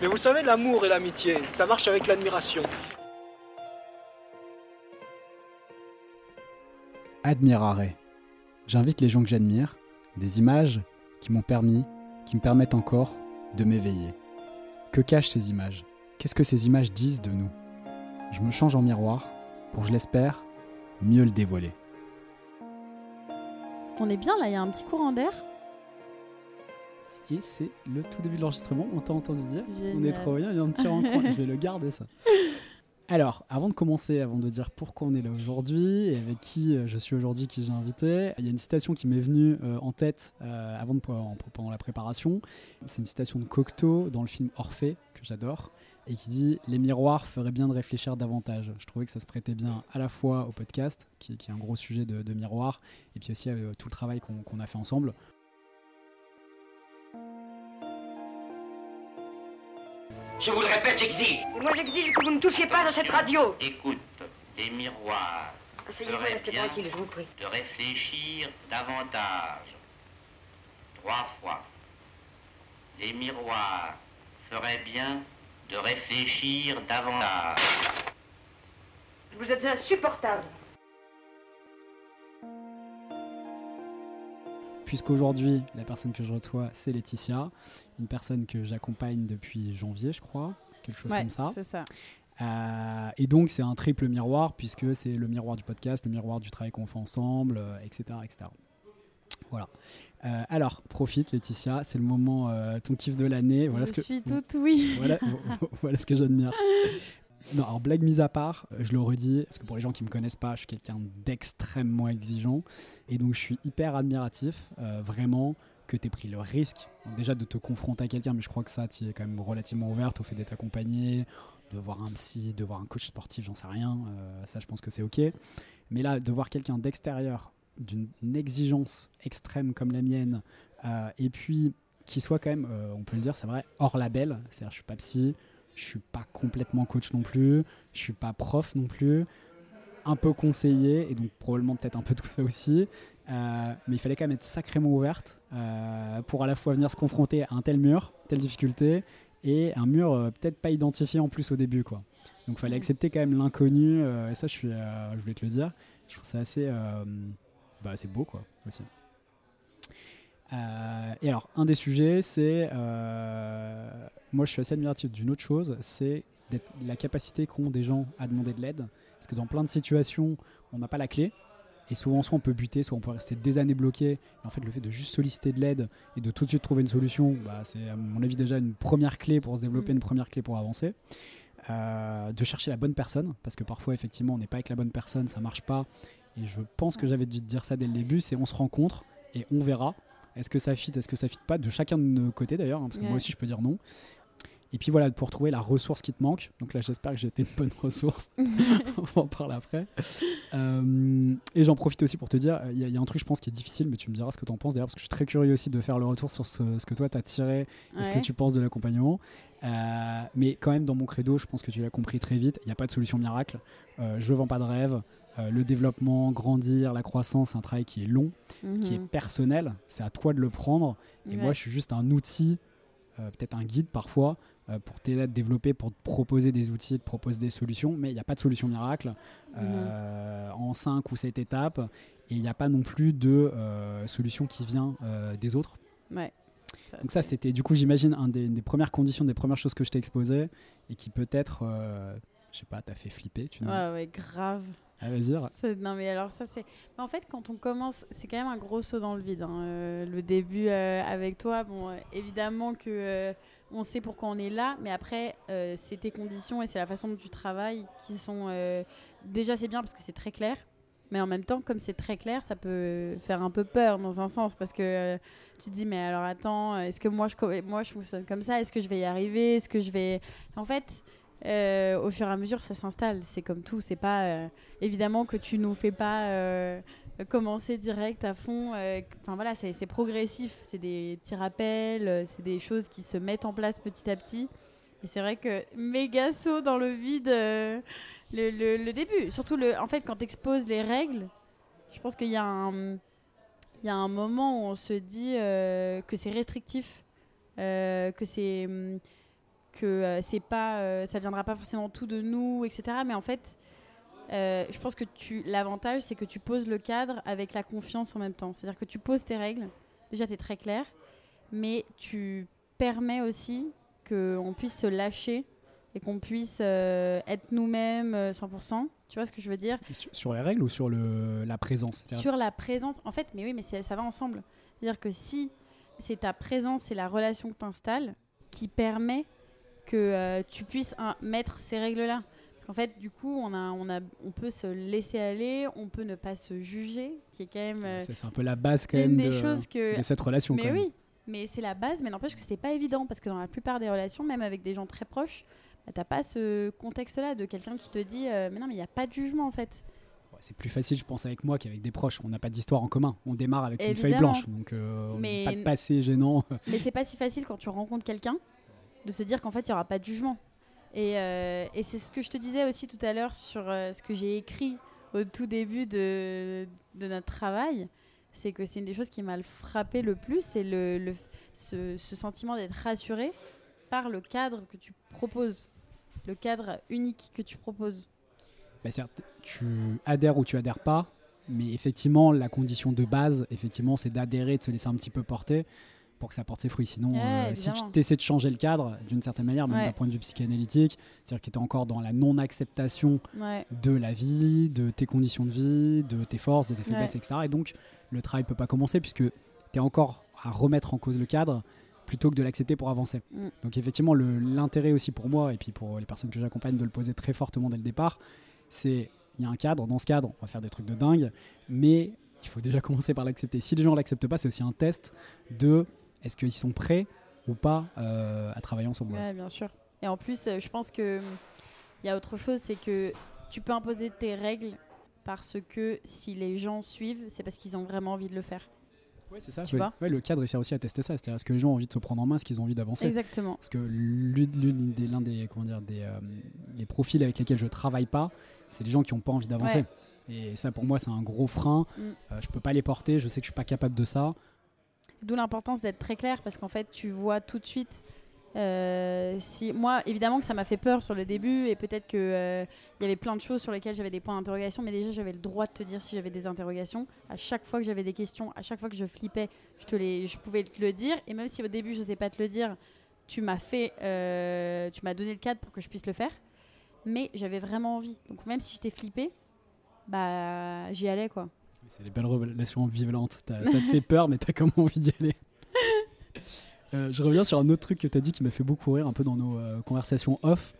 Mais vous savez, l'amour et l'amitié, ça marche avec l'admiration. Admirare. J'invite les gens que j'admire, des images qui m'ont permis, qui me permettent encore de m'éveiller. Que cachent ces images? Qu'est-ce que ces images disent de nous? Je me change en miroir pour, je l'espère, mieux le dévoiler. On est bien là, il y a un petit courant d'air? Et c'est le tout début de l'enregistrement, on t'a entendu dire On est trop bien, il y a un petit rencontre, je vais le garder ça. Alors, avant de commencer, avant de dire pourquoi on est là aujourd'hui et avec qui euh, je suis aujourd'hui, qui j'ai invité, il y a une citation qui m'est venue euh, en tête euh, avant de, en- pendant la préparation. C'est une citation de Cocteau dans le film Orphée, que j'adore, et qui dit Les miroirs feraient bien de réfléchir davantage. Je trouvais que ça se prêtait bien à la fois au podcast, qui, qui est un gros sujet de, de miroir, et puis aussi à euh, tout le travail qu'on qu'on a fait ensemble. Je vous le répète, j'exige. Et moi j'exige que vous ne touchiez pas à cette radio. Écoute, les miroirs Asseyez-vous, restez tranquille, je vous prie. de réfléchir davantage. Trois fois. Les miroirs feraient bien de réfléchir davantage. Vous êtes insupportable. Puisqu'aujourd'hui, la personne que je reçois, c'est Laetitia, une personne que j'accompagne depuis janvier, je crois, quelque chose Ouais, comme ça. c'est ça. Euh, et donc, c'est un triple miroir, puisque c'est le miroir du podcast, le miroir du travail qu'on fait ensemble, euh, etc., etc. Voilà. Euh, alors, profite, Laetitia, c'est le moment, ton kiff de l'année. Voilà je ce que, suis toute oui. voilà, voilà ce que j'admire. Non, alors blague mise à part, euh, je le redis, parce que pour les gens qui me connaissent pas, je suis quelqu'un d'extrêmement exigeant. Et donc, je suis hyper admiratif, euh, vraiment, que tu aies pris le risque, déjà de te confronter à quelqu'un, mais je crois que ça, tu es quand même relativement ouverte au fait d'être accompagné, de voir un psy, de voir un coach sportif, j'en sais rien. euh, ça, je pense que c'est OK. Mais là, de voir quelqu'un d'extérieur, d'une exigence extrême comme la mienne, et puis qui soit quand même, on peut le dire, c'est vrai, hors label. C'est-à-dire, je suis pas psy, je suis pas complètement coach non plus, je suis pas prof non plus, un peu conseiller, et donc probablement peut-être un peu tout ça aussi. Euh, mais il fallait quand même être sacrément ouverte euh, pour à la fois venir se confronter à un tel mur, telle difficulté, et un mur euh, peut-être pas identifié en plus au début. quoi. Donc il fallait accepter quand même l'inconnu, et ça je, suis, je voulais te le dire. Je trouve ça assez, bah, assez beau quoi, aussi. Euh, et alors, un des sujets, c'est. euh, moi, je suis assez admiratif d'une autre chose, c'est la capacité qu'ont des gens à demander de l'aide. Parce que dans plein de situations, on n'a pas la clé. Et souvent, soit on peut buter, soit on peut rester des années bloqué. Et en fait, le fait de juste solliciter de l'aide et de tout de suite trouver une solution, bah, c'est à mon avis déjà une première clé pour se développer, Mm. une première clé pour avancer. Euh, de chercher la bonne personne, parce que parfois, effectivement, on n'est pas avec la bonne personne, ça marche pas. Et je pense que j'avais dû te dire ça dès le début, c'est on se rencontre et on verra. Est-ce que ça fit, est-ce que ça fit pas, de chacun de nos côtés d'ailleurs, hein, parce que Ouais. moi aussi je peux dire non. Et puis voilà, pour trouver la ressource qui te manque. Donc là, j'espère que j'ai été une bonne ressource. on en parle après. Euh, et j'en profite aussi pour te dire, il y, a- il y a un truc, je pense, qui est difficile, mais tu me diras ce que tu en penses d'ailleurs, parce que je suis très curieux aussi de faire le retour sur ce, ce que toi, tu as tiré et ce que tu penses de l'accompagnement. Euh, mais quand même, dans mon credo, je pense que tu l'as compris très vite, il n'y a pas de solution miracle. Euh, je vends pas de rêve. Euh, le développement, grandir, la croissance, c'est un travail qui est long, qui est Mhm. personnel. C'est à toi de le prendre. Et moi, je suis juste un outil, euh, peut-être un guide parfois, euh, pour t'aider à te développer, pour te proposer des outils, te proposer des solutions. Mais il n'y a pas de solution miracle en 5 ou 7 étapes. Et il n'y a pas non plus de solution qui vient des autres. Ouais. Donc ça, c'était du coup, j'imagine, un des, des premières conditions, des premières choses que je t'ai exposées et qui peut-être, je sais pas, t'a fait flipper. Tu Ouais, ouais, grave. Ah, vas-y. Non, mais alors ça, c'est. En fait, quand on commence, c'est quand même un gros saut dans le vide. hein. Euh, le début euh, avec toi, bon, euh, évidemment que on sait pourquoi on est là, mais après, c'est tes conditions et c'est la façon dont tu travailles qui sont. Déjà, c'est bien parce que c'est très clair. Mais en même temps, comme c'est très clair, ça peut faire un peu peur dans un sens parce que tu te dis mais alors attends, est-ce que moi je moi je fonctionne comme ça? Est-ce que je vais y arriver? Est-ce que je vais En fait, euh, au fur et à mesure, ça s'installe. C'est comme tout. C'est pas euh, évidemment que tu nous fais pas euh, commencer direct à fond. Enfin voilà, c'est progressif. C'est des petits rappels. C'est des choses qui se mettent en place petit à petit. Et c'est vrai que méga saut dans le vide, le, le- début. Surtout, le, en fait, quand tu exposes les règles, je pense qu'il y, a un- il y a un moment où on se dit que c'est restrictif, que c'est hum, que euh, c'est pas, euh, ça viendra pas forcément tout de nous, etc. Mais en fait, euh, je pense que tu, l'avantage, c'est que tu poses le cadre avec la confiance en même temps. C'est-à-dire que tu poses tes règles. Déjà, tu es très clair, mais tu permets aussi qu'on puisse se lâcher et qu'on puisse euh, être nous-mêmes euh, 100%. Tu vois ce que je veux dire? Sur, sur les règles ou sur le, la présence Sur la présence. En fait, mais oui, mais c'est- ça va ensemble. C'est-à-dire que si c'est ta présence et la relation que tu installes qui permet que euh, tu puisses hein, mettre ces règles-là. Parce qu'en fait, du coup, on, a, on, a, on peut se laisser aller, on peut ne pas se juger, qui est quand même euh, C'est un peu la base quand même des de, choses que de cette relation. mais quand même. oui, mais c'est la base, mais n'empêche que c'est pas évident parce que dans la plupart des relations, même avec des gens très proches, bah, t'as pas ce contexte-là de quelqu'un qui te dit euh, mais non mais il n'y a pas de jugement en fait. Ouais, C'est plus facile, je pense, avec moi qu'avec des proches. On n'a pas d'histoire en commun. On démarre avec une feuille blanche, donc euh, Mais- pas de passé gênant. mais c'est pas si facile quand tu rencontres quelqu'un de se dire qu'en fait il y aura pas de jugement. Et, euh, et c'est ce que je te disais aussi tout à l'heure sur euh, ce que j'ai écrit au tout début de, de notre travail. C'est que c'est une des choses qui m'a frappé le plus, c'est le, le- ce, ce sentiment d'être rassuré par le cadre que tu proposes, le cadre unique que tu proposes. Bah, certes, tu adhères ou tu adhères pas, mais effectivement, la condition de base, effectivement, c'est d'adhérer, de se laisser un petit peu porter pour que ça porte ses fruits. Sinon, Ouais, euh, si tu essaies de changer le cadre, d'une certaine manière, même Ouais. d'un point de vue psychanalytique, c'est-à-dire que tu es encore dans la non-acceptation Ouais. de la vie, de tes conditions de vie, de tes forces, de tes faiblesses, etc. Et donc, le travail peut pas commencer puisque tu es encore à remettre en cause le cadre plutôt que de l'accepter pour avancer. Mm. Donc, effectivement, l'intérêt aussi pour moi et puis pour les personnes que j'accompagne de le poser très fortement dès le départ, c'est il y a un cadre, dans ce cadre, on va faire des trucs de dingue, mais il faut déjà commencer par l'accepter. Si les gens l'acceptent pas, c'est aussi un test de est-ce qu'ils sont prêts ou pas euh, à travailler ensemble. Ouais, bien sûr. Et en plus, euh, je pense que hum, il y a autre chose, c'est que tu peux imposer tes règles parce que si les gens suivent, c'est parce qu'ils ont vraiment envie de le faire. Ouais, c'est ça. Tu Ouais. vois Ouais, le cadre, il sert aussi à tester ça. C'est-à-dire est-ce que les gens ont envie de se prendre en main, est-ce qu'ils ont envie d'avancer? Exactement. Parce que l'une des, l'un des, comment dire, des euh, les profils avec lesquels je travaille pas, c'est les gens qui n'ont pas envie d'avancer. Et ça, pour moi, c'est un gros frein. Mm. Euh, je peux pas les porter. Je sais que je suis pas capable de ça. D'où l'importance d'être très clair parce qu'en fait, tu vois tout de suite. euh, si moi, évidemment que ça m'a fait peur sur le début et peut-être que euh, y avait plein de choses sur lesquelles j'avais des points d'interrogation, mais déjà j'avais le droit de te dire si j'avais des interrogations. À chaque fois que j'avais des questions, à chaque fois que je flippais, je te les, je pouvais te le dire. Et même si au début je sais pas te le dire, tu m'as fait, euh, tu m'as donné le cadre pour que je puisse le faire. Mais j'avais vraiment envie. Donc même si j'étais flippée, bah j'y allais quoi. C'est les belles relations ambivalentes. T'as- Ça te fait peur, mais t'as quand même envie d'y aller. Euh, je reviens sur un autre truc que tu as dit qui m'a fait beaucoup rire un peu dans nos euh, conversations off.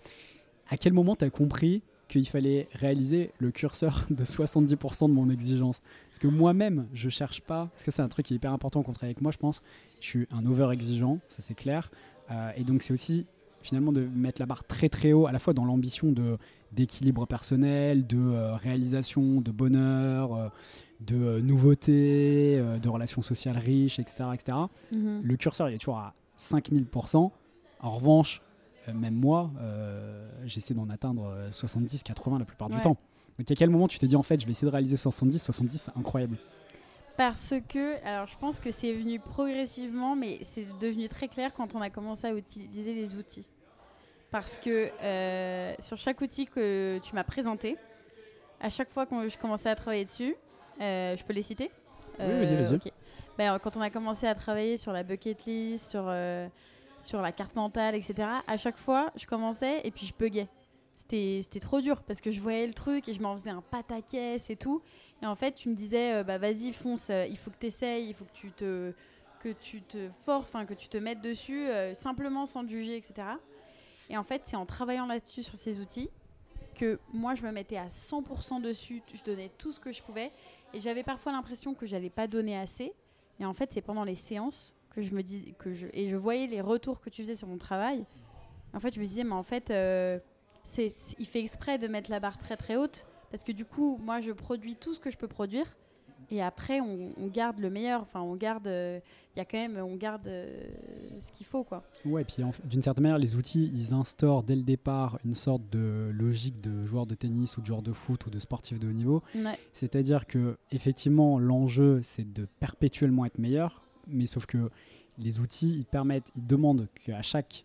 À quel moment tu as compris qu'il fallait réaliser le curseur de 70% de mon exigence? Parce que moi-même, je cherche pas, parce que c'est un truc qui est hyper important contre avec moi, je pense. Je suis un over-exigeant, ça c'est clair. Euh, et donc c'est aussi finalement de mettre la barre très très haut, à la fois dans l'ambition de d'équilibre personnel, de euh, réalisation, de bonheur, euh, de euh, nouveautés, euh, de relations sociales riches, etc. etc. Le curseur, il est toujours à 5000%. En revanche, même moi, j'essaie d'en atteindre euh, 70, 80 la plupart du temps. Donc à quel moment tu te dis en fait je vais essayer de réaliser 70, 70 c'est incroyable. Parce que, alors je pense que c'est venu progressivement, mais c'est devenu très clair quand on a commencé à utiliser les outils. Parce que euh, sur chaque outil que tu m'as présenté, à chaque fois que je commençais à travailler dessus, euh, je peux les citer Oui, vas-y, vas-y. ok. Ben, quand on a commencé à travailler sur la bucket list, sur, euh, sur la carte mentale, etc., à chaque fois, je commençais et puis je buguais. C'était trop dur parce que je voyais le truc et je m'en faisais un pataquès et tout. Et en fait, tu me disais, euh, bah vas-y, fonce, euh, il faut que tu essayes, il faut que tu te, que tu te forces, que tu te mettes dessus, euh, simplement sans te juger, etc. Et en fait, c'est en travaillant là-dessus sur ces outils que moi, je me mettais à 100% dessus, je donnais tout ce que je pouvais. Et j'avais parfois l'impression que j'allais pas donner assez. Et en fait, c'est pendant les séances que je me dis que je et je voyais les retours que tu faisais sur mon travail. En fait, je me disais, mais en fait, c'est, il fait exprès de mettre la barre très très haute parce que du coup, moi, je produis tout ce que je peux produire. Et après, on, on garde le meilleur. Enfin, on garde. euh, Il y a quand même, on garde euh, ce qu'il faut, quoi. Ouais, puis en fait, d'une certaine manière, les outils, ils instaurent dès le départ une sorte de logique de joueur de tennis ou de joueur de foot ou de sportif de haut niveau. Ouais. C'est-à-dire que effectivement, l'enjeu, c'est de perpétuellement être meilleur, mais sauf que les outils, ils permettent, ils demandent qu'à chaque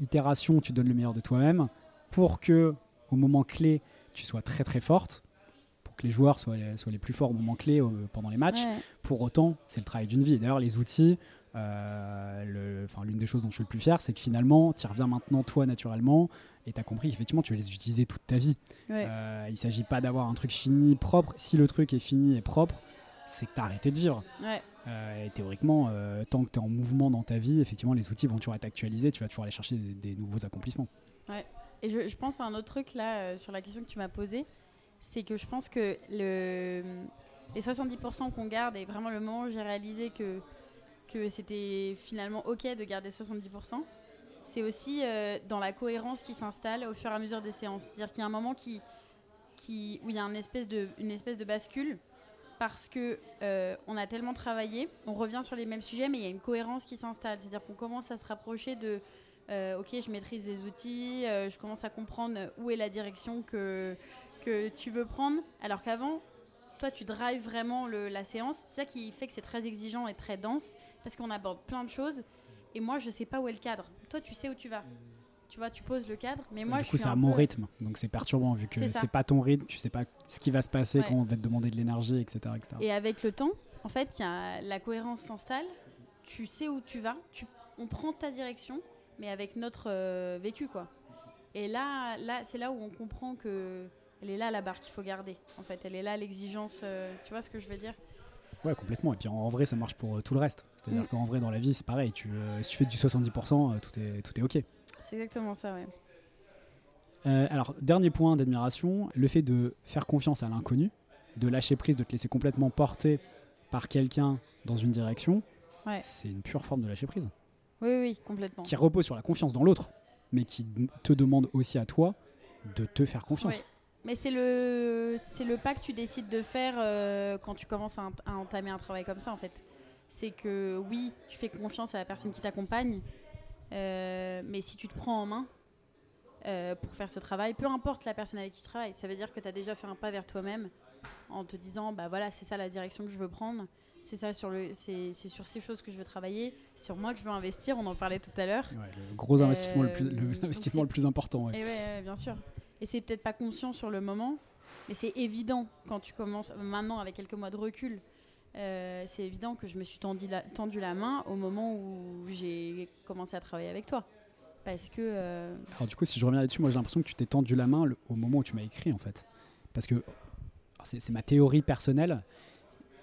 itération, tu donnes le meilleur de toi-même pour que, au moment clé, tu sois très très forte, pour que les joueurs soient les, soient les plus forts au moment clé euh, pendant les matchs. Ouais. Pour autant, c'est le travail d'une vie. D'ailleurs, les outils, euh, l'une des choses dont je suis le plus fier, c'est que finalement, tu y reviens maintenant toi naturellement et tu as compris qu'effectivement, tu vas les utiliser toute ta vie. Ouais. Euh, il s'agit pas d'avoir un truc fini, propre. Si le truc est fini et propre, c'est que tu as arrêté de vivre. Ouais. Euh, et théoriquement, euh, tant que tu es en mouvement dans ta vie, effectivement, les outils vont toujours être actualisés, tu vas toujours aller chercher des, des nouveaux accomplissements. Et je, pense à un autre truc là euh, sur la question que tu m'as posée, c'est que je pense que le, les 70% qu'on garde est vraiment le moment où j'ai réalisé que, que c'était finalement ok de garder 70%. C'est aussi euh, dans la cohérence qui s'installe au fur et à mesure des séances. C'est-à-dire qu'il y a un moment où il y a une espèce de, bascule parce que euh, on a tellement travaillé, on revient sur les mêmes sujets, mais il y a une cohérence qui s'installe. C'est-à-dire qu'on commence à se rapprocher de ok, je maîtrise les outils, euh, je commence à comprendre où est la direction que, que tu veux prendre. Alors qu'avant, toi, tu drives vraiment le- la séance. C'est ça qui fait que c'est très exigeant et très dense parce qu'on aborde plein de choses. Et moi, je sais pas où est le cadre. Toi, tu sais où tu vas. Tu vois, tu poses le cadre, mais moi, du je coup, c'est à mon peu- rythme, donc c'est perturbant vu que C'est pas ton rythme, tu sais pas ce qui va se passer Ouais. quand on va te demander de l'énergie, etc. etc. Et avec le temps, en fait, y a, la cohérence s'installe. Tu sais où tu vas. Tu, on prend ta direction, mais avec notre euh, vécu, quoi. Et là, là c'est là où on comprend que elle est là la barre qu'il faut garder. En fait, elle est là l'exigence. euh, tu vois ce que je veux dire? Ouais, complètement. Et puis en, en vrai, ça marche pour euh, tout le reste. C'est-à-dire Mm. qu'en vrai, dans la vie, c'est pareil. Tu, euh, si tu fais du 70%, euh, tout, est, tout est OK. C'est exactement ça, ouais. Alors, dernier point d'admiration, le fait de faire confiance à l'inconnu, de lâcher prise, de te laisser complètement porter par quelqu'un dans une direction, Ouais. c'est une pure forme de lâcher prise. Oui, oui, complètement. Qui repose sur la confiance dans l'autre, mais qui te demande aussi à toi de te faire confiance. Mais c'est le, c'est le pas que tu décides de faire euh, quand tu commences à entamer un travail comme ça, en fait. C'est que oui, tu fais confiance à la personne qui t'accompagne, euh, mais si tu te prends en main euh, pour faire ce travail, peu importe la personne avec qui tu travailles, ça veut dire que tu as déjà fait un pas vers toi-même en te disant, bah voilà, c'est ça la direction que je veux prendre, c'est ça sur le, c'est, c'est sur ces choses que je veux travailler, sur moi que je veux investir, on en parlait tout à l'heure. Ouais, le gros investissement, le, plus, Euh, le- donc l'investissement c'est- le plus important. ouais. Et ouais, ouais, bien sûr. Et c'est peut-être pas conscient sur le moment, mais c'est évident quand tu commences, maintenant avec quelques mois de recul, euh, c'est évident que je me suis tendu la, tendu la main au moment où j'ai commencé à travailler avec toi. Parce que. euh, Alors du coup, si je reviens là-dessus, moi j'ai l'impression que tu t'es tendu la main le- au moment où tu m'as écrit en fait. Parce que c'est ma théorie personnelle,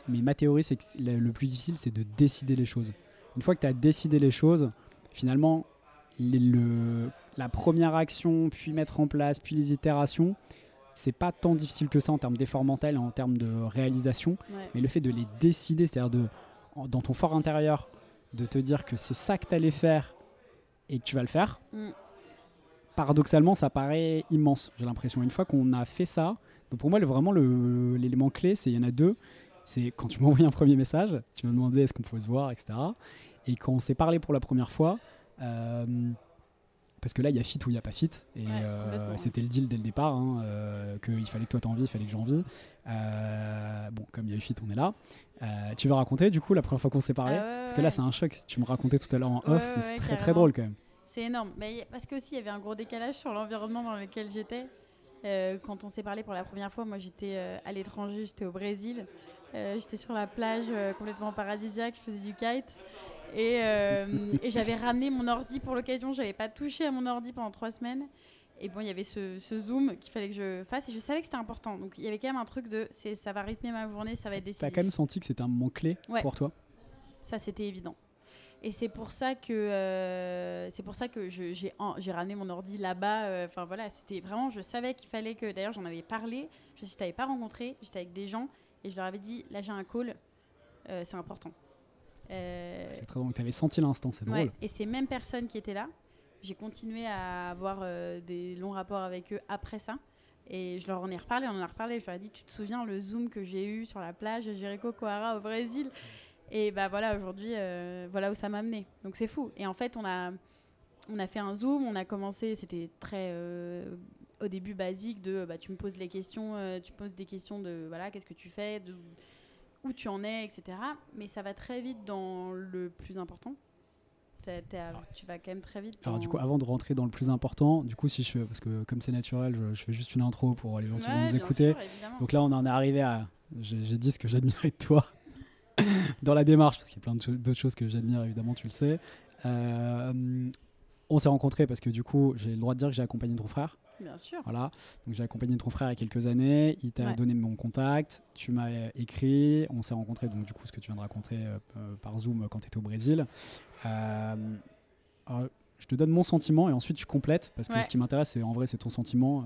mais ma théorie c'est que le, plus difficile c'est de décider les choses. Une fois que tu as décidé les choses, finalement, les- le, la première action, puis mettre en place, puis les itérations, c'est pas tant difficile que ça en termes d'effort mental et en termes de réalisation. ouais. Mais le fait de les décider, c'est-à-dire de, dans ton fort intérieur, de te dire que c'est ça que tu allais faire et que tu vas le faire, Mm. paradoxalement, ça paraît immense, j'ai l'impression. Une fois qu'on a fait ça, donc pour moi, le- vraiment, l'élément clé, c'est il y en a deux. C'est quand tu m'as envoyé un premier message, tu m'as demandé est-ce qu'on pouvait se voir, etc. Et quand on s'est parlé pour la première fois, euh, parce que là, il y a fit ou il n'y a pas fit. Et Ouais, euh, c'était le deal dès le départ, hein, euh, qu'il fallait que toi t'envies, il fallait que j'envie. Euh, bon, comme il y a eu fit, on est là. Tu veux raconter du coup la première fois qu'on s'est parlé? Ah ouais, Parce que là, ouais. c'est un choc. Tu me racontais tout à l'heure en off, mais c'est très très drôle quand même. C'est énorme. Mais parce que aussi, il y avait un gros décalage sur l'environnement dans lequel j'étais. Quand on s'est parlé pour la première fois, moi j'étais à l'étranger, j'étais au Brésil. Euh, j'étais sur la plage euh, complètement paradisiaque, je faisais du kite. Et, euh, et j'avais ramené mon ordi pour l'occasion, j'avais pas touché à mon ordi pendant trois semaines. Et bon, il y avait ce, ce zoom qu'il fallait que je fasse et je savais que c'était important. Donc il y avait quand même un truc de ça va rythmer ma journée, ça va être T'as décisif. quand même senti que c'était un moment clé Ouais. pour toi? Ça, c'était évident. Et c'est pour ça que euh, c'est pour ça que j'ai en- j'ai ramené mon ordi là-bas. euh, Enfin voilà, c'était vraiment, je savais qu'il fallait que. D'ailleurs, j'en avais parlé. Je ne t'avais pas rencontré. J'étais avec des gens et je leur avais dit là j'ai un call, euh, c'est important. Euh, C'est très drôle. T'avais senti l'instant, c'est drôle. ouais. Et ces mêmes personnes qui étaient là, j'ai continué à avoir euh, des longs rapports avec eux après ça. Et je leur en ai reparlé, on en a reparlé. Je leur ai dit, tu te souviens le zoom que j'ai eu sur la plage de Jericho Coara au Brésil? Et bah voilà, aujourd'hui, euh, voilà où ça m'a amené. Donc c'est fou. Et en fait, on a, on a fait un zoom, on a commencé, c'était très au début basique de bah, tu me poses les questions, euh, tu poses des questions de voilà, qu'est-ce que tu fais, de, où tu en es, etc. Mais ça va très vite dans le plus important, t'es à- tu vas quand même très vite. Alors du coup, avant de rentrer dans le plus important, du coup, si je fais, parce que comme c'est naturel, je, je fais juste une intro pour les gens qui Ouais, vont nous écouter. sûr. Donc là, on en est arrivé à. J'ai dit ce que j'admirais de toi dans la démarche, parce qu'il y a plein d'autres choses que j'admire, évidemment, tu le sais. Euh, on s'est rencontrés parce que du coup, j'ai le droit de dire que j'ai accompagné ton frère. Bien sûr. Voilà. Donc j'ai accompagné ton frère il y a quelques années. Il t'a Ouais. donné mon contact. Tu m'as écrit. On s'est rencontrés. Donc du coup, ce que tu viens de raconter euh, euh, par Zoom quand tu étais au Brésil. Euh, alors, je te donne mon sentiment et ensuite tu complètes parce que Ouais. ce qui m'intéresse, c'est en vrai, c'est ton sentiment.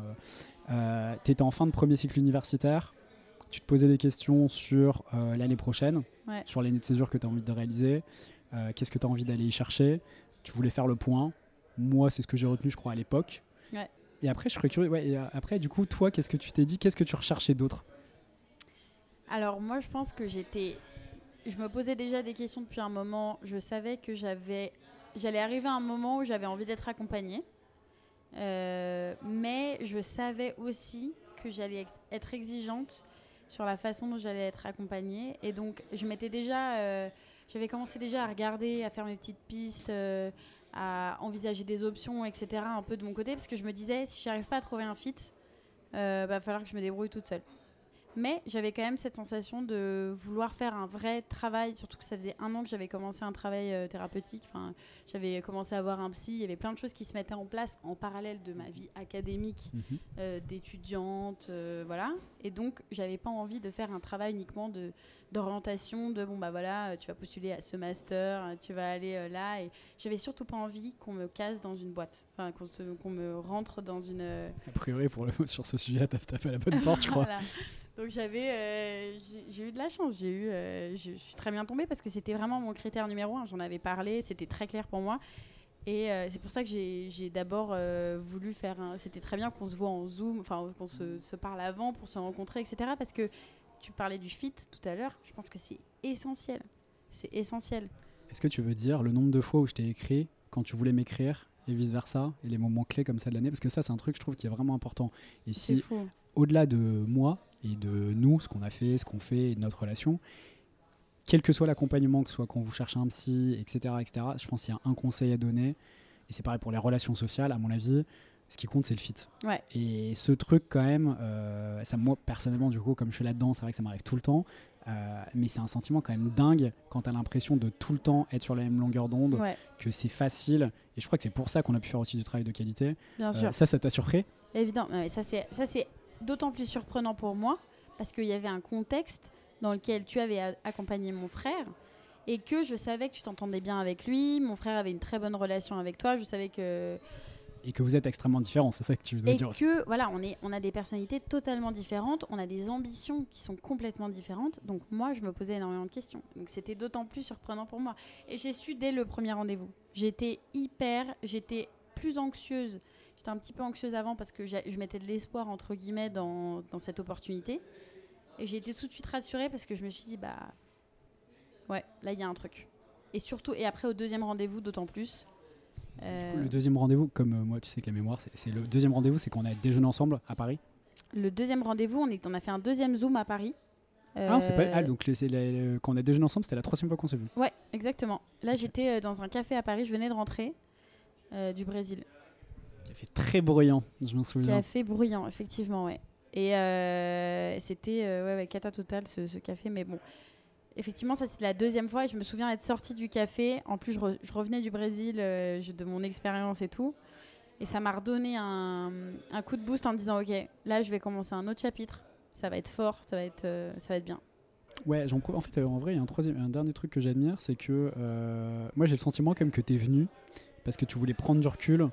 tu étais en fin de premier cycle universitaire. Tu te posais des questions sur euh, l'année prochaine, Ouais. sur l'année de césure que tu as envie de réaliser. Euh, Qu'est-ce que tu as envie d'aller y chercher? Tu voulais faire le point. Moi, c'est ce que j'ai retenu, je crois, à l'époque. Ouais. Et après, je serais curieux. Ouais, et euh, après, du coup, toi, qu'est-ce que tu t'es dit Qu'est-ce que tu recherchais d'autre? Alors moi, je pense que j'étais... Je me posais déjà des questions depuis un moment. Je savais que j'avais... J'allais arriver à un moment où j'avais envie d'être accompagnée. Euh, mais je savais aussi que j'allais ex- être exigeante sur la façon dont j'allais être accompagnée. Et donc, je m'étais déjà... euh, j'avais commencé déjà à regarder, à faire mes petites pistes, euh, à envisager des options, etc. un peu de mon côté. Parce que je me disais, si j'arrive pas à trouver un fit, euh, va falloir que je me débrouille toute seule. Mais j'avais quand même cette sensation de vouloir faire un vrai travail, surtout que ça faisait un an que j'avais commencé un travail euh, thérapeutique. Enfin, j'avais commencé à voir un psy. Il y avait plein de choses qui se mettaient en place en parallèle de ma vie académique euh, d'étudiante, voilà. Et donc, j'avais pas envie de faire un travail uniquement de d'orientation, de bon bah voilà, euh, tu vas postuler à ce master, euh, tu vas aller euh, là. Et j'avais surtout pas envie qu'on me casse dans une boîte, enfin qu'on qu'on me rentre dans une euh, A priori, pour le, sur ce sujet-là, t'as tapé à la bonne porte, je crois. voilà. Donc j'avais, euh, j'ai- eu de la chance. J'ai eu, je suis très bien tombée parce que c'était vraiment mon critère numéro un. J'en avais parlé, c'était très clair pour moi. Et euh, c'est pour ça que j'ai j'ai d'abord euh, voulu faire un. C'était très bien qu'on se voit en Zoom, enfin qu'on se, se parle avant pour se rencontrer, etc. Parce que tu parlais du fit tout à l'heure. Je pense que c'est essentiel. C'est essentiel. Est-ce que tu veux dire le nombre de fois où je t'ai écrit quand tu voulais m'écrire et vice-versa, et les moments clés comme ça de l'année? Parce que ça, c'est un truc, je trouve, qui est vraiment important. Et si, au-delà de moi et de nous, ce qu'on a fait, ce qu'on fait, et de notre relation, quel que soit l'accompagnement, que ce soit quand vous cherchez un psy, etc., etc., je pense qu'il y a un conseil à donner, et c'est pareil pour les relations sociales, à mon avis, ce qui compte, c'est le fit. Ouais. Et ce truc, quand même, euh, ça, moi, personnellement, du coup, comme je suis là-dedans, c'est vrai que ça m'arrive tout le temps, euh, mais c'est un sentiment quand même dingue quand t'as l'impression de tout le temps être sur la même longueur d'onde, Ouais, que c'est facile, et je crois que c'est pour ça qu'on a pu faire aussi du travail de qualité. bien Euh, sûr. ça, ça t'a surpris? Évident, mais ça c'est d'autant plus surprenant pour moi parce qu'il y avait un contexte dans lequel tu avais a- accompagné mon frère et que je savais que tu t'entendais bien avec lui, mon frère avait une très bonne relation avec toi, je savais que et que vous êtes extrêmement différents, c'est ça que tu veux et dire aussi. que voilà, on est on a des personnalités totalement différentes, on a des ambitions qui sont complètement différentes. Donc moi, je me posais énormément de questions. Donc c'était d'autant plus surprenant pour moi et j'ai su dès le premier rendez-vous. J'étais hyper, j'étais plus anxieuse. J'étais un petit peu anxieuse avant parce que je mettais de l'espoir entre guillemets dans, dans cette opportunité. Et j'ai été tout de suite rassurée parce que je me suis dit bah ouais, là il y a un truc. Et surtout et après au deuxième rendez-vous d'autant plus. Du coup, Euh, le deuxième rendez-vous, comme euh, moi, tu sais que la mémoire, c'est- le deuxième rendez-vous, c'est qu'on a déjeuné ensemble à Paris. Le deuxième rendez-vous, on, est, on a fait un deuxième Zoom à Paris. Ah, c'est pas. Euh, Ah, donc les- c'est les- quand on a déjeuné ensemble, c'était la troisième fois qu'on s'est vu. Ouais, exactement. Là, j'étais euh, dans un café à Paris, je venais de rentrer euh, du Brésil. Fait très bruyant, je m'en souviens. Café bruyant, effectivement, ouais. Et euh, c'était euh, ouais, ouais, cata total ce, ce café, mais bon. Effectivement, ça c'était la deuxième fois et je me souviens être sortie du café. En plus, je, re- je revenais du Brésil, euh, de mon expérience et tout. Et ça m'a redonné un, coup de boost en me disant Ok, là je vais commencer un autre chapitre. Ça va être fort, ça va être, euh, ça va être bien. Ouais, en fait, euh, en vrai, il y a un, troisième, un dernier truc que j'admire, c'est que moi j'ai le sentiment quand même que tu es venu parce que tu voulais prendre du recul.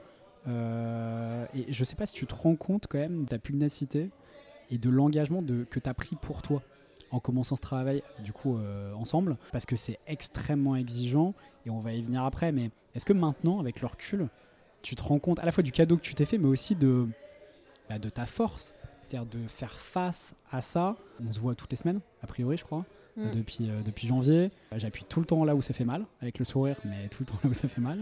et je sais pas si tu te rends compte quand même de ta pugnacité et de l'engagement que tu as pris pour toi en commençant ce travail du coup euh, ensemble parce que c'est extrêmement exigeant et on va y venir après mais est-ce que maintenant avec le recul tu te rends compte à la fois du cadeau que tu t'es fait mais aussi de, bah, de ta force? C'est-à-dire de faire face à ça on se voit toutes les semaines a priori je crois Mm. depuis, euh, depuis janvier. J'appuie tout le temps là où ça fait mal, avec le sourire, mais tout le temps là où ça fait mal.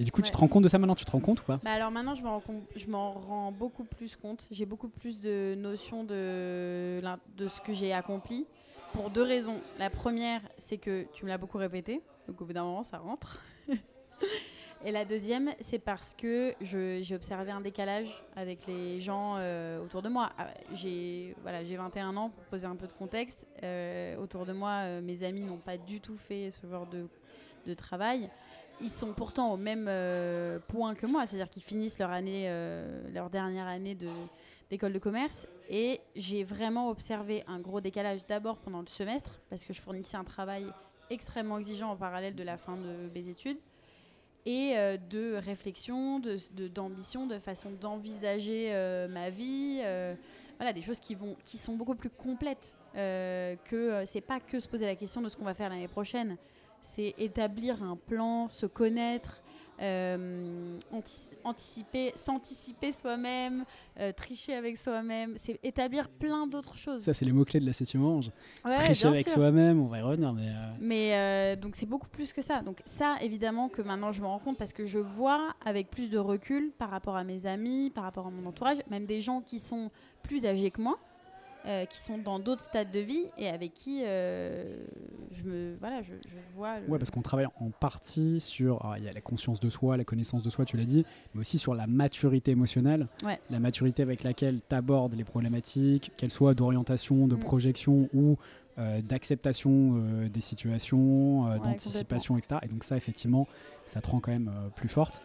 Et du coup, tu te rends compte de ça maintenant Tu te rends compte ou pas? Bah alors maintenant, je m'en rends, m'en beaucoup plus compte. J'ai beaucoup plus de notions de, de ce que j'ai accompli. Pour deux raisons. La première, c'est que tu me l'as beaucoup répété. Donc au bout d'un moment, ça rentre. Et la deuxième, c'est parce que je- j'ai observé un décalage avec les gens euh, autour de moi. Ah, J'ai voilà, j'ai 21 ans, pour poser un peu de contexte. Euh, autour de moi, euh, mes amis n'ont pas du tout fait ce genre de, de travail. Ils sont pourtant au même euh, point que moi, c'est-à-dire qu'ils finissent leur année, euh, leur dernière année de d'école de commerce. Et j'ai vraiment observé un gros décalage d'abord pendant le semestre, parce que je fournissais un travail extrêmement exigeant en parallèle de la fin de mes études et euh, de réflexion, de- de- d'ambition, de, façon d'envisager ma vie. voilà, des choses qui, vont, qui sont beaucoup plus complètes que c'est pas que se poser la question de ce qu'on va faire l'année prochaine. C'est établir un plan, se connaître, euh, anti- anticiper, s'anticiper soi-même, euh, tricher avec soi-même. C'est établir plein d'autres choses. Ça, c'est les mots-clés de la septième ange. Ouais, Tricher avec soi-même, on va y revenir, mais. euh, Mais donc c'est beaucoup plus que ça. Donc ça, évidemment que maintenant je me rends compte parce que je vois avec plus de recul par rapport à mes amis, par rapport à mon entourage, même des gens qui sont plus âgés que moi, euh, qui sont dans d'autres stades de vie et avec qui euh, je me voilà, je, je vois. le- Ouais, parce qu'on travaille en partie sur. alors, Il y a la conscience de soi, la connaissance de soi, tu l'as dit, mais aussi sur la maturité émotionnelle. Ouais. La maturité avec laquelle tu abordes les problématiques, qu'elles soient d'orientation, de Mm. projection ou euh, d'acceptation des situations, Ouais, d'anticipation, etc. Et donc, ça, effectivement, ça te rend quand même plus forte.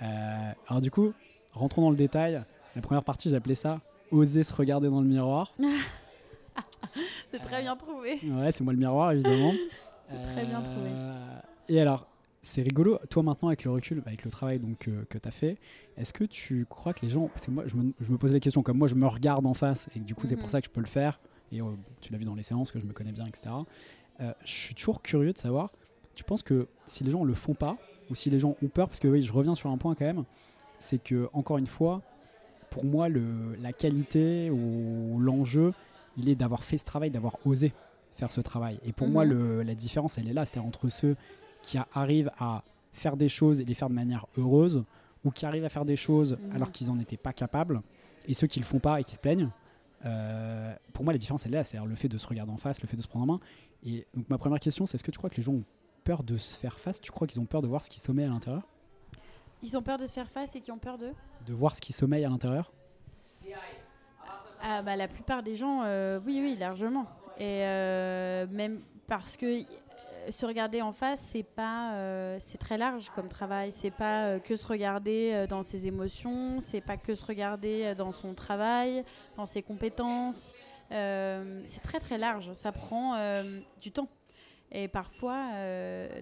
Alors, du coup, rentrons dans le détail. La première partie, appelé ça oser se regarder dans le miroir. C'est très bien trouvé. Ouais, c'est moi le miroir, évidemment. Très bien trouvé. Euh, Et alors, c'est rigolo, toi maintenant avec le recul, avec le travail donc, euh, que tu as fait, est-ce que tu crois que les gens, parce que moi je me, je me posais la question, comme moi je me regarde en face, et que du coup c'est pour Mhm. ça que je peux le faire, et euh, tu l'as vu dans les séances, que je me connais bien, etc. Euh, je suis toujours curieux de savoir, tu penses que si les gens le font pas, ou si les gens ont peur, parce que oui, je reviens sur un point quand même, c'est que, encore une fois, pour moi, le, la qualité ou l'enjeu, il est d'avoir fait ce travail, d'avoir osé faire ce travail. Et pour Mhm. moi, le- la différence, elle est là. C'est-à-dire entre ceux qui arrivent à faire des choses et les faire de manière heureuse, ou qui arrivent à faire des choses Mhm. alors qu'ils n'en étaient pas capables, et ceux qui le font pas et qui se plaignent. Euh, pour moi, la différence, elle est là. C'est-à-dire le fait de se regarder en face, le fait de se prendre en main. Et donc, ma première question, c'est est-ce que tu crois que les gens ont peur de se faire face? Tu crois qu'ils ont peur de voir ce qui sommeille à l'intérieur? Ils ont peur de se faire face et qui ont peur d'eux De voir ce qui sommeille à l'intérieur Ah bah la plupart des gens, euh, oui oui largement. Et euh, même parce que euh, se regarder en face, c'est pas, euh, c'est très large comme travail. C'est pas euh, que se regarder euh, dans ses émotions, c'est pas que se regarder dans son travail, dans ses compétences. C'est très très large. Ça prend du temps. Et parfois,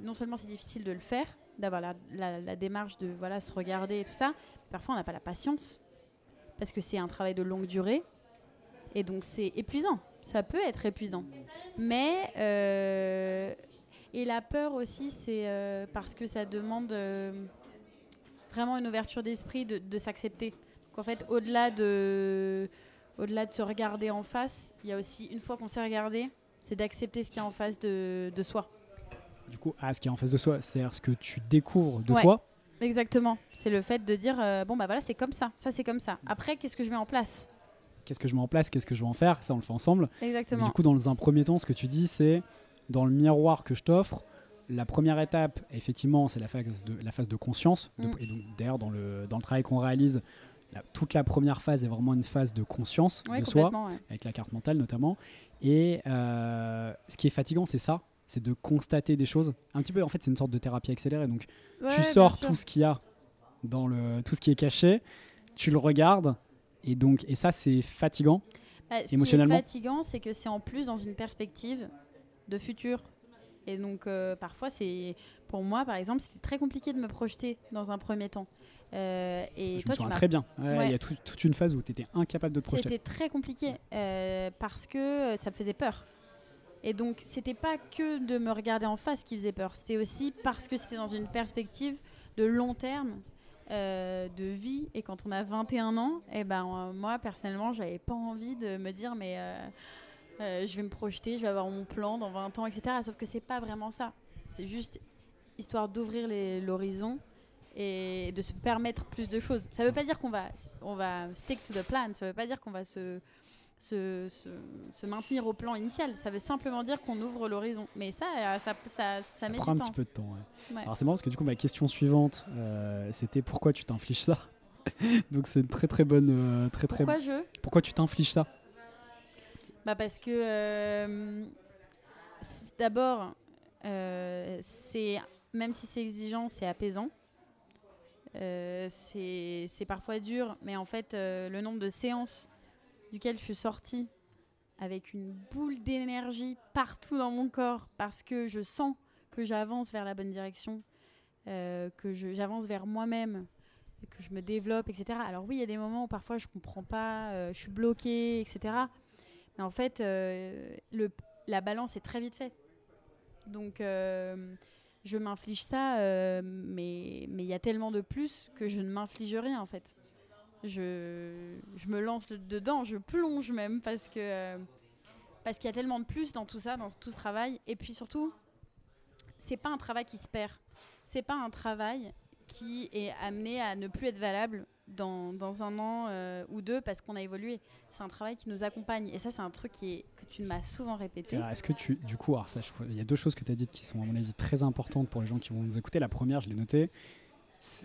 non seulement c'est difficile de le faire, d'avoir la, démarche de voilà se regarder et tout ça. Parfois, on n'a pas la patience parce que c'est un travail de longue durée. Et donc c'est épuisant, ça peut être épuisant. Mais, euh, et la peur aussi, c'est euh, parce que ça demande euh, vraiment une ouverture d'esprit de, s'accepter. Donc en fait, au-delà de, se regarder en face, il y a aussi, une fois qu'on s'est regardé, c'est d'accepter ce qui est en face de soi. Du coup, à ce qui est en face de soi, c'est-à-dire ce que tu découvres de Ouais. toi. Exactement. C'est le fait de dire, euh, bon bah voilà, c'est comme ça, ça c'est comme ça. Après, qu'est-ce que je mets en place? Qu'est-ce que je mets en place? Qu'est-ce que je vais en faire? Ça, on le fait ensemble. Mais Exactement. du coup, dans un premier temps, ce que tu dis, c'est dans le miroir que je t'offre, la première étape, effectivement, c'est la phase de, la phase de conscience. De- Mm. et donc, d'ailleurs, dans le, dans le travail qu'on réalise, la- toute la première phase est vraiment une phase de conscience Ouais, de soi, ouais. avec la carte mentale notamment. Et euh, ce qui est fatigant, c'est ça. C'est de constater des choses. Un petit peu, en fait, c'est une sorte de thérapie accélérée. Donc, Ouais, tu sors tout ce qu'il y a dans le tout ce qui est caché, tu le regardes et donc et ça c'est fatigant. Bah, ce émotionnellement. qui est fatigant, c'est que c'est en plus dans une perspective de futur. Et donc, euh, parfois, c'est pour moi, par exemple, c'était très compliqué de me projeter dans un premier temps. Euh, et je me toi, souviens m'as très bien. Ouais, Il Ouais. y a tout- toute une phase où tu étais incapable de te projeter. C'était très compliqué euh, parce que ça me faisait peur. Et donc, c'était pas que de me regarder en face qui faisait peur. C'était aussi parce que c'était dans une perspective de long terme, euh, de vie. Et quand on a 21 ans, et ben, euh, moi, personnellement, j'avais pas envie de me dire, mais euh, je vais me projeter, je vais avoir mon plan dans 20 ans, etc. Sauf que c'est pas vraiment ça. C'est juste histoire d'ouvrir l'horizon et de se permettre plus de choses. Ça veut pas dire qu'on va, on va stick to the plan, ça veut pas dire qu'on va se se, se- se maintenir au plan initial. Ça veut simplement dire qu'on ouvre l'horizon. Mais ça, euh, ça, ça, ça, Ça met prend un petit peu de temps. ouais. Ouais. Alors c'est marrant parce que du coup ma question suivante euh, c'était pourquoi tu t'infliges ça? Donc c'est une très très bonne euh, très très Pourquoi je? Pourquoi tu t'infliges ça? Bah parce que euh, d'abord, c'est même si c'est exigeant, c'est apaisant. C'est c'est parfois dur, mais en fait, le nombre de séances duquel je suis sortie avec une boule d'énergie partout dans mon corps parce que je sens que j'avance vers la bonne direction, euh, que j'avance vers moi-même, que je me développe, etc. Alors oui, il y a des moments où parfois je comprends pas, euh, je suis bloquée, etc. Mais en fait, euh, la balance est très vite faite. Donc, je m'inflige ça, mais il y a tellement de plus que je ne m'inflige rien, en fait. Je, me lance dedans, je plonge même, parce que parce qu'il y a tellement de plus dans tout ça, dans tout ce travail. Et puis surtout, c'est pas un travail qui se perd. C'est pas un travail qui est amené à ne plus être valable dans, dans un an euh, ou deux parce qu'on a évolué. C'est un travail qui nous accompagne. Et ça, c'est un truc qui est, que tu m'as souvent répété. Est-ce que tu, du coup, il y a deux choses que tu as dites qui sont à mon avis très importantes pour les gens qui vont nous écouter. La première, je l'ai notée,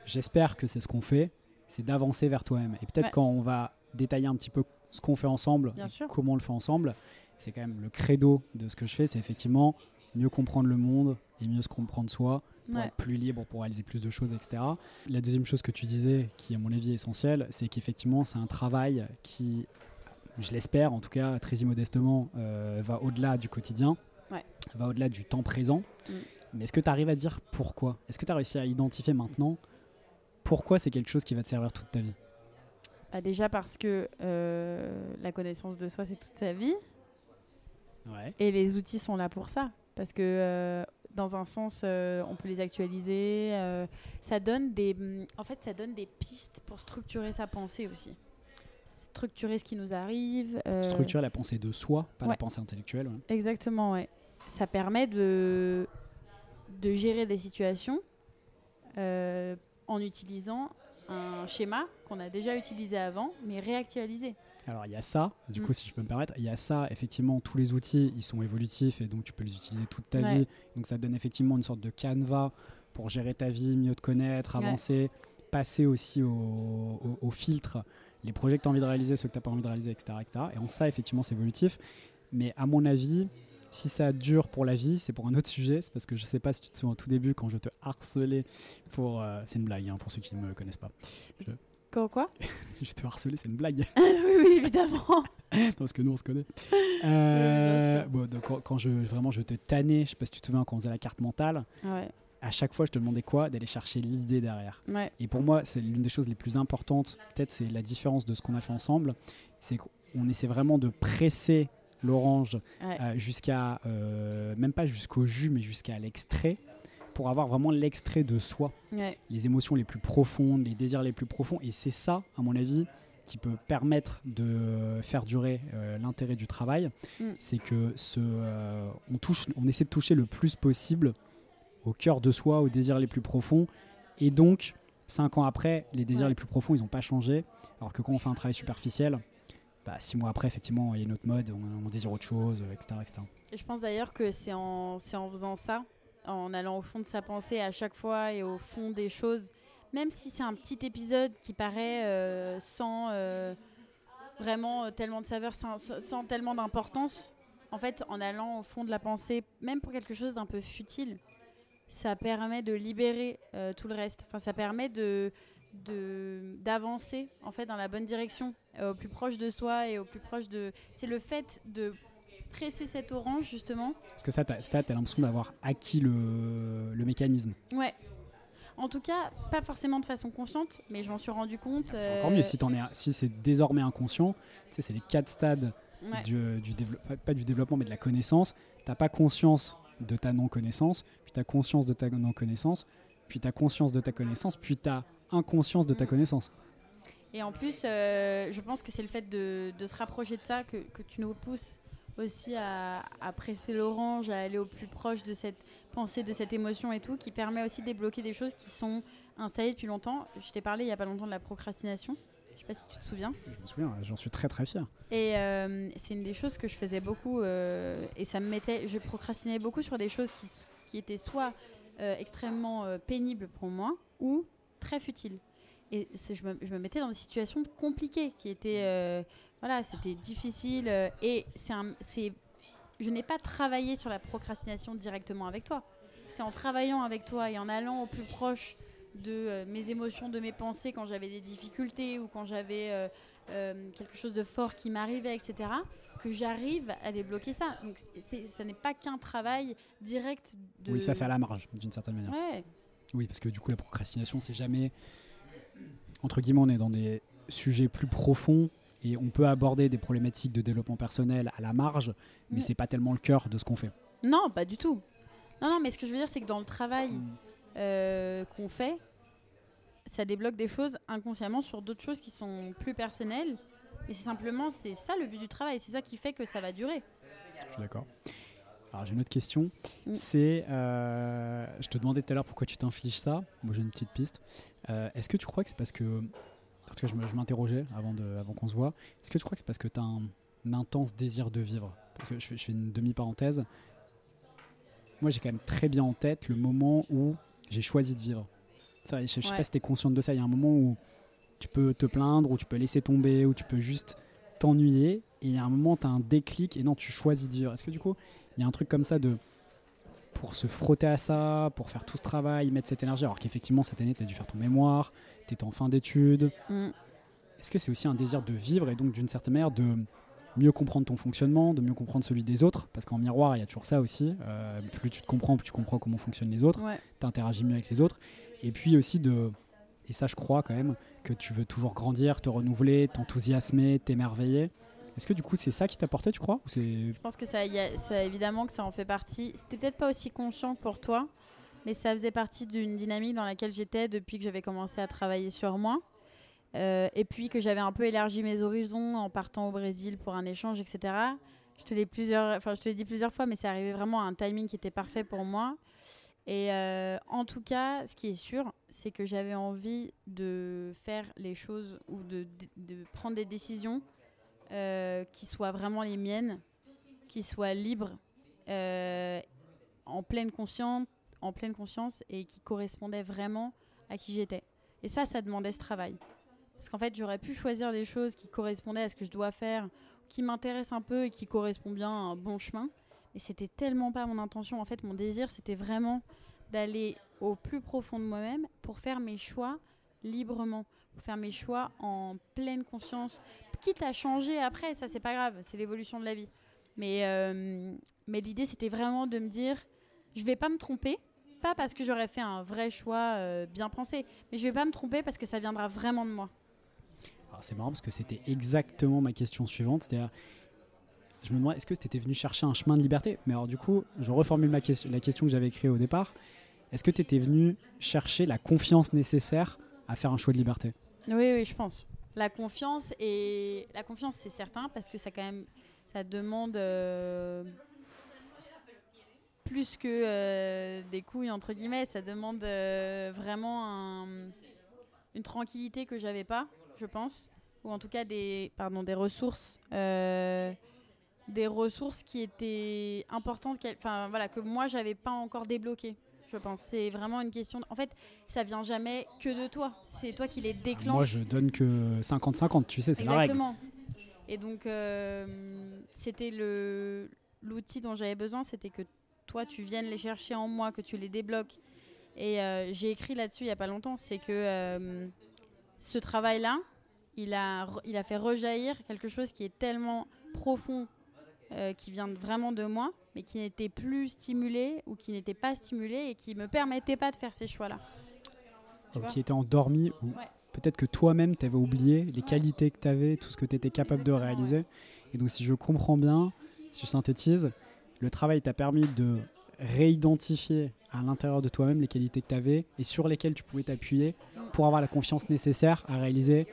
j'espère que c'est ce qu'on fait, c'est d'avancer vers toi-même. Et peut-être Ouais. quand on va détailler un petit peu ce qu'on fait ensemble, Bien et sûr. comment on le fait ensemble, c'est quand même le credo de ce que je fais, c'est effectivement mieux comprendre le monde et mieux se comprendre soi pour Ouais. être plus libre, pour réaliser plus de choses, etc. La deuxième chose que tu disais, qui à mon avis est essentielle, c'est qu'effectivement c'est un travail qui, je l'espère en tout cas très immodestement, euh, va au-delà du quotidien, Ouais. va au-delà du temps présent. Mm. Mais est-ce que tu arrives à dire pourquoi? Est-ce que tu as réussi à identifier maintenant pourquoi c'est quelque chose qui va te servir toute ta vie Bah, déjà parce que euh, la connaissance de soi, c'est toute sa vie. Ouais. Et les outils sont là pour ça. Parce que, euh, dans un sens, euh, on peut les actualiser. ça donne des, hum, en fait, ça donne des pistes pour structurer sa pensée aussi. Structurer ce qui nous arrive. Structurer la pensée de soi, pas la pensée intellectuelle. ouais. Exactement, ouais. Ça permet de, de gérer des situations euh, en utilisant un schéma qu'on a déjà utilisé avant, mais réactualisé. Alors il y a ça, du Mm. coup si je peux me permettre, il y a ça, effectivement tous les outils ils sont évolutifs et donc tu peux les utiliser toute ta Ouais. vie. Donc ça donne effectivement une sorte de canevas pour gérer ta vie, mieux te connaître, Ouais. avancer, passer aussi au, au- au filtre les projets que tu as envie de réaliser, ceux que tu n'as pas envie de réaliser, etc., etc. Et en ça effectivement c'est évolutif. Mais à mon avis, si ça dure pour la vie, c'est pour un autre sujet. C'est parce que je sais pas si tu te souviens au tout début quand je te harcelais pour. euh, c'est une blague hein, pour ceux qui ne me connaissent pas. Quoi, quoi? Je te harcelais, c'est une blague. Oui, oui, évidemment. Non, parce que nous on se connaît. Euh, bon, donc, quand, quand je vraiment je te tannais, je sais pas si tu te souviens quand on faisait la carte mentale, Ouais, à chaque fois je te demandais quoi? D'aller chercher l'idée derrière. ouais, Et pour moi, c'est l'une des choses les plus importantes, peut-être c'est la différence de ce qu'on a fait ensemble, c'est qu'on essaie vraiment de presser l'orange ouais. euh, jusqu'à, euh, même pas jusqu'au jus, mais jusqu'à l'extrait, pour avoir vraiment l'extrait de soi ouais. les émotions les plus profondes, les désirs les plus profonds. Et c'est ça, à mon avis, qui peut permettre de faire durer euh, l'intérêt du travail. Mm. C'est que ce, on, touche, on essaie de toucher le plus possible au cœur de soi, aux désirs les plus profonds. Et donc, cinq ans après, les désirs Ouais. les plus profonds, ils n'ont pas changé. Alors que quand on fait un travail superficiel, bah, six mois après, effectivement, il y a une autre mode, on, on désire autre chose, euh, etc. etc. Et je pense d'ailleurs que c'est en, faisant ça, en allant au fond de sa pensée à chaque fois et au fond des choses, même si c'est un petit épisode qui paraît euh, sans euh, vraiment euh, tellement de saveur, sans, tellement d'importance, en fait, en allant au fond de la pensée, même pour quelque chose d'un peu futile, ça permet de libérer euh, tout le reste. Enfin, ça permet de- d'avancer en fait dans la bonne direction, euh, au plus proche de soi et au plus proche de. C'est le fait de presser cette orange justement. Parce que ça, tu as, l'impression d'avoir acquis le, le mécanisme. Ouais. En tout cas, pas forcément de façon consciente, mais je m'en suis rendu compte. C'est encore mieux si, t'en es, si c'est désormais inconscient. Tu sais, c'est les quatre stades euh, ouais. du, du développement, pas du développement, mais de la connaissance. T'as pas conscience de ta non-connaissance, puis t'as conscience de ta non-connaissance, puis t'as conscience de ta connaissance, puis t'as inconscience de ta Mm. connaissance. Et en plus, euh, je pense que c'est le fait de, de se rapprocher de ça que, que tu nous pousses aussi à, à presser l'orange, à aller au plus proche de cette pensée, de cette émotion et tout, qui permet aussi de débloquer des choses qui sont installées depuis longtemps. Je t'ai parlé il n'y a pas longtemps de la procrastination. Je sais pas si tu te souviens. Je me souviens, j'en suis très très fier. Et euh, c'est une des choses que je faisais beaucoup euh, et ça me mettait, je procrastinais beaucoup sur des choses qui, étaient soit euh, extrêmement pénibles pour moi ou très futiles. Et je me, je me mettais dans des situations compliquées qui étaient, euh, voilà, c'était difficile euh, et c'est je n'ai pas travaillé sur la procrastination directement avec toi. C'est en travaillant avec toi et en allant au plus proche de euh, mes émotions, de mes pensées quand j'avais des difficultés ou quand j'avais quelque chose de fort qui m'arrivait, etc., que j'arrive à débloquer ça. Donc, ça n'est pas qu'un travail direct de. Oui, ça c'est à la marge, d'une certaine manière. Ouais, Oui, parce que du coup, la procrastination, c'est jamais. Entre guillemets, on est dans des sujets plus profonds et on peut aborder des problématiques de développement personnel à la marge, mais Mm. c'est pas tellement le cœur de ce qu'on fait. Non, pas du tout. Non, non, mais ce que je veux dire, c'est que dans le travail Mm. euh, qu'on fait, ça débloque des choses inconsciemment sur d'autres choses qui sont plus personnelles. Et c'est simplement, c'est ça le but du travail. C'est ça qui fait que ça va durer. Je suis d'accord. Alors j'ai une autre question. Mm. C'est, euh, je te demandais tout à l'heure pourquoi tu t'infliges ça. Moi j'ai une petite piste. Euh, Est-ce que tu crois que c'est parce que, en tout cas je m'interrogeais avant, de, avant qu'on se voit. Est-ce que tu crois que c'est parce que tu as un, un intense désir de vivre? Parce que je fais, je fais une demi-parenthèse. Moi j'ai quand même très bien en tête le moment où j'ai choisi de vivre. Ça, je, je sais Ouais. pas si tu es consciente de ça. Il y a un moment où tu peux te plaindre, où tu peux laisser tomber, où tu peux juste t'ennuyer. Et il y a un moment, tu as un déclic et non, tu choisis de vivre. Est-ce que du coup, il y a un truc comme ça de pour se frotter à ça, pour faire tout ce travail, mettre cette énergie, alors qu'effectivement cette année tu as dû faire ton mémoire, tu étais en fin d'études. Mm. Est-ce que c'est aussi un désir de vivre et donc d'une certaine manière de mieux comprendre ton fonctionnement, de mieux comprendre celui des autres? Parce qu'en miroir, il y a toujours ça aussi. Euh, plus tu te comprends, plus tu comprends comment fonctionnent les autres, Ouais. tu interagis mieux avec les autres. Et puis aussi de, et ça je crois quand même, que tu veux toujours grandir, te renouveler, t'enthousiasmer, t'émerveiller. Est-ce que du coup c'est ça qui t'a porté, tu crois? Je pense que ça, évidemment que ça en fait partie. C'était peut-être pas aussi conscient pour toi, mais ça faisait partie d'une dynamique dans laquelle j'étais depuis que j'avais commencé à travailler sur moi. Euh, et puis que j'avais un peu élargi mes horizons en partant au Brésil pour un échange, etc. Je te l'ai plusieurs, enfin je te l'ai dit plusieurs fois, mais c'est arrivé vraiment à un timing qui était parfait pour moi. Et euh, en tout cas, ce qui est sûr, c'est que j'avais envie de faire les choses ou de, prendre des décisions qui soient vraiment les miennes, qui soient libres, euh, en pleine conscience, en pleine conscience et qui correspondaient vraiment à qui j'étais. Et ça, ça demandait ce travail. Parce qu'en fait, j'aurais pu choisir des choses qui correspondaient à ce que je dois faire, qui m'intéressent un peu et qui correspondent bien à un bon chemin. Mais c'était tellement pas mon intention. En fait, mon désir, c'était vraiment d'aller au plus profond de moi-même pour faire mes choix librement, pour faire mes choix en pleine conscience, quitte à changer après, ça c'est pas grave, c'est l'évolution de la vie. Mais, euh, mais l'idée c'était vraiment de me dire, je vais pas me tromper, pas parce que j'aurais fait un vrai choix euh, bien pensé, mais je vais pas me tromper parce que ça viendra vraiment de moi. C'est marrant parce que c'était exactement ma question suivante. C'est-à-dire, je me demandais, est-ce que tu étais venu chercher un chemin de liberté? Mais alors, du coup, je reformule ma question, la question que j'avais créée au départ. Est-ce que tu étais venu chercher la confiance nécessaire à faire un choix de liberté? Oui, oui, je pense. La confiance et la confiance, c'est certain parce que ça quand même, ça demande euh, plus que euh, des couilles entre guillemets. Ça demande euh, vraiment un- une tranquillité que j'avais pas, je pense, ou en tout cas des, pardon, des ressources, des ressources qui étaient importantes, enfin voilà, que moi j'avais pas encore débloquées. Je pense c'est vraiment une question. de- En fait, ça vient jamais que de toi. C'est toi qui les déclenches. Moi, je donne que 50-50, tu sais, c'est la règle. Exactement. Et donc, euh, c'était le l'outil dont j'avais besoin, c'était que toi, tu viennes les chercher en moi, que tu les débloques. Et euh, j'ai écrit là-dessus il y a pas longtemps, c'est que euh, ce travail-là, il a, re- il a fait rejaillir quelque chose qui est tellement profond, qui vient vraiment de moi, mais qui n'était plus stimulé ou qui n'était pas stimulé et qui me permettait pas de faire ces choix-là. Qui était endormi ou Ouais. peut-être que toi-même tu avais oublié les qualités que tu avais, tout ce que tu étais capable de réaliser. Et donc si je comprends bien, si je synthétise, le travail t'a permis de réidentifier à l'intérieur de toi-même les qualités que tu avais et sur lesquelles tu pouvais t'appuyer pour avoir la confiance nécessaire à réaliser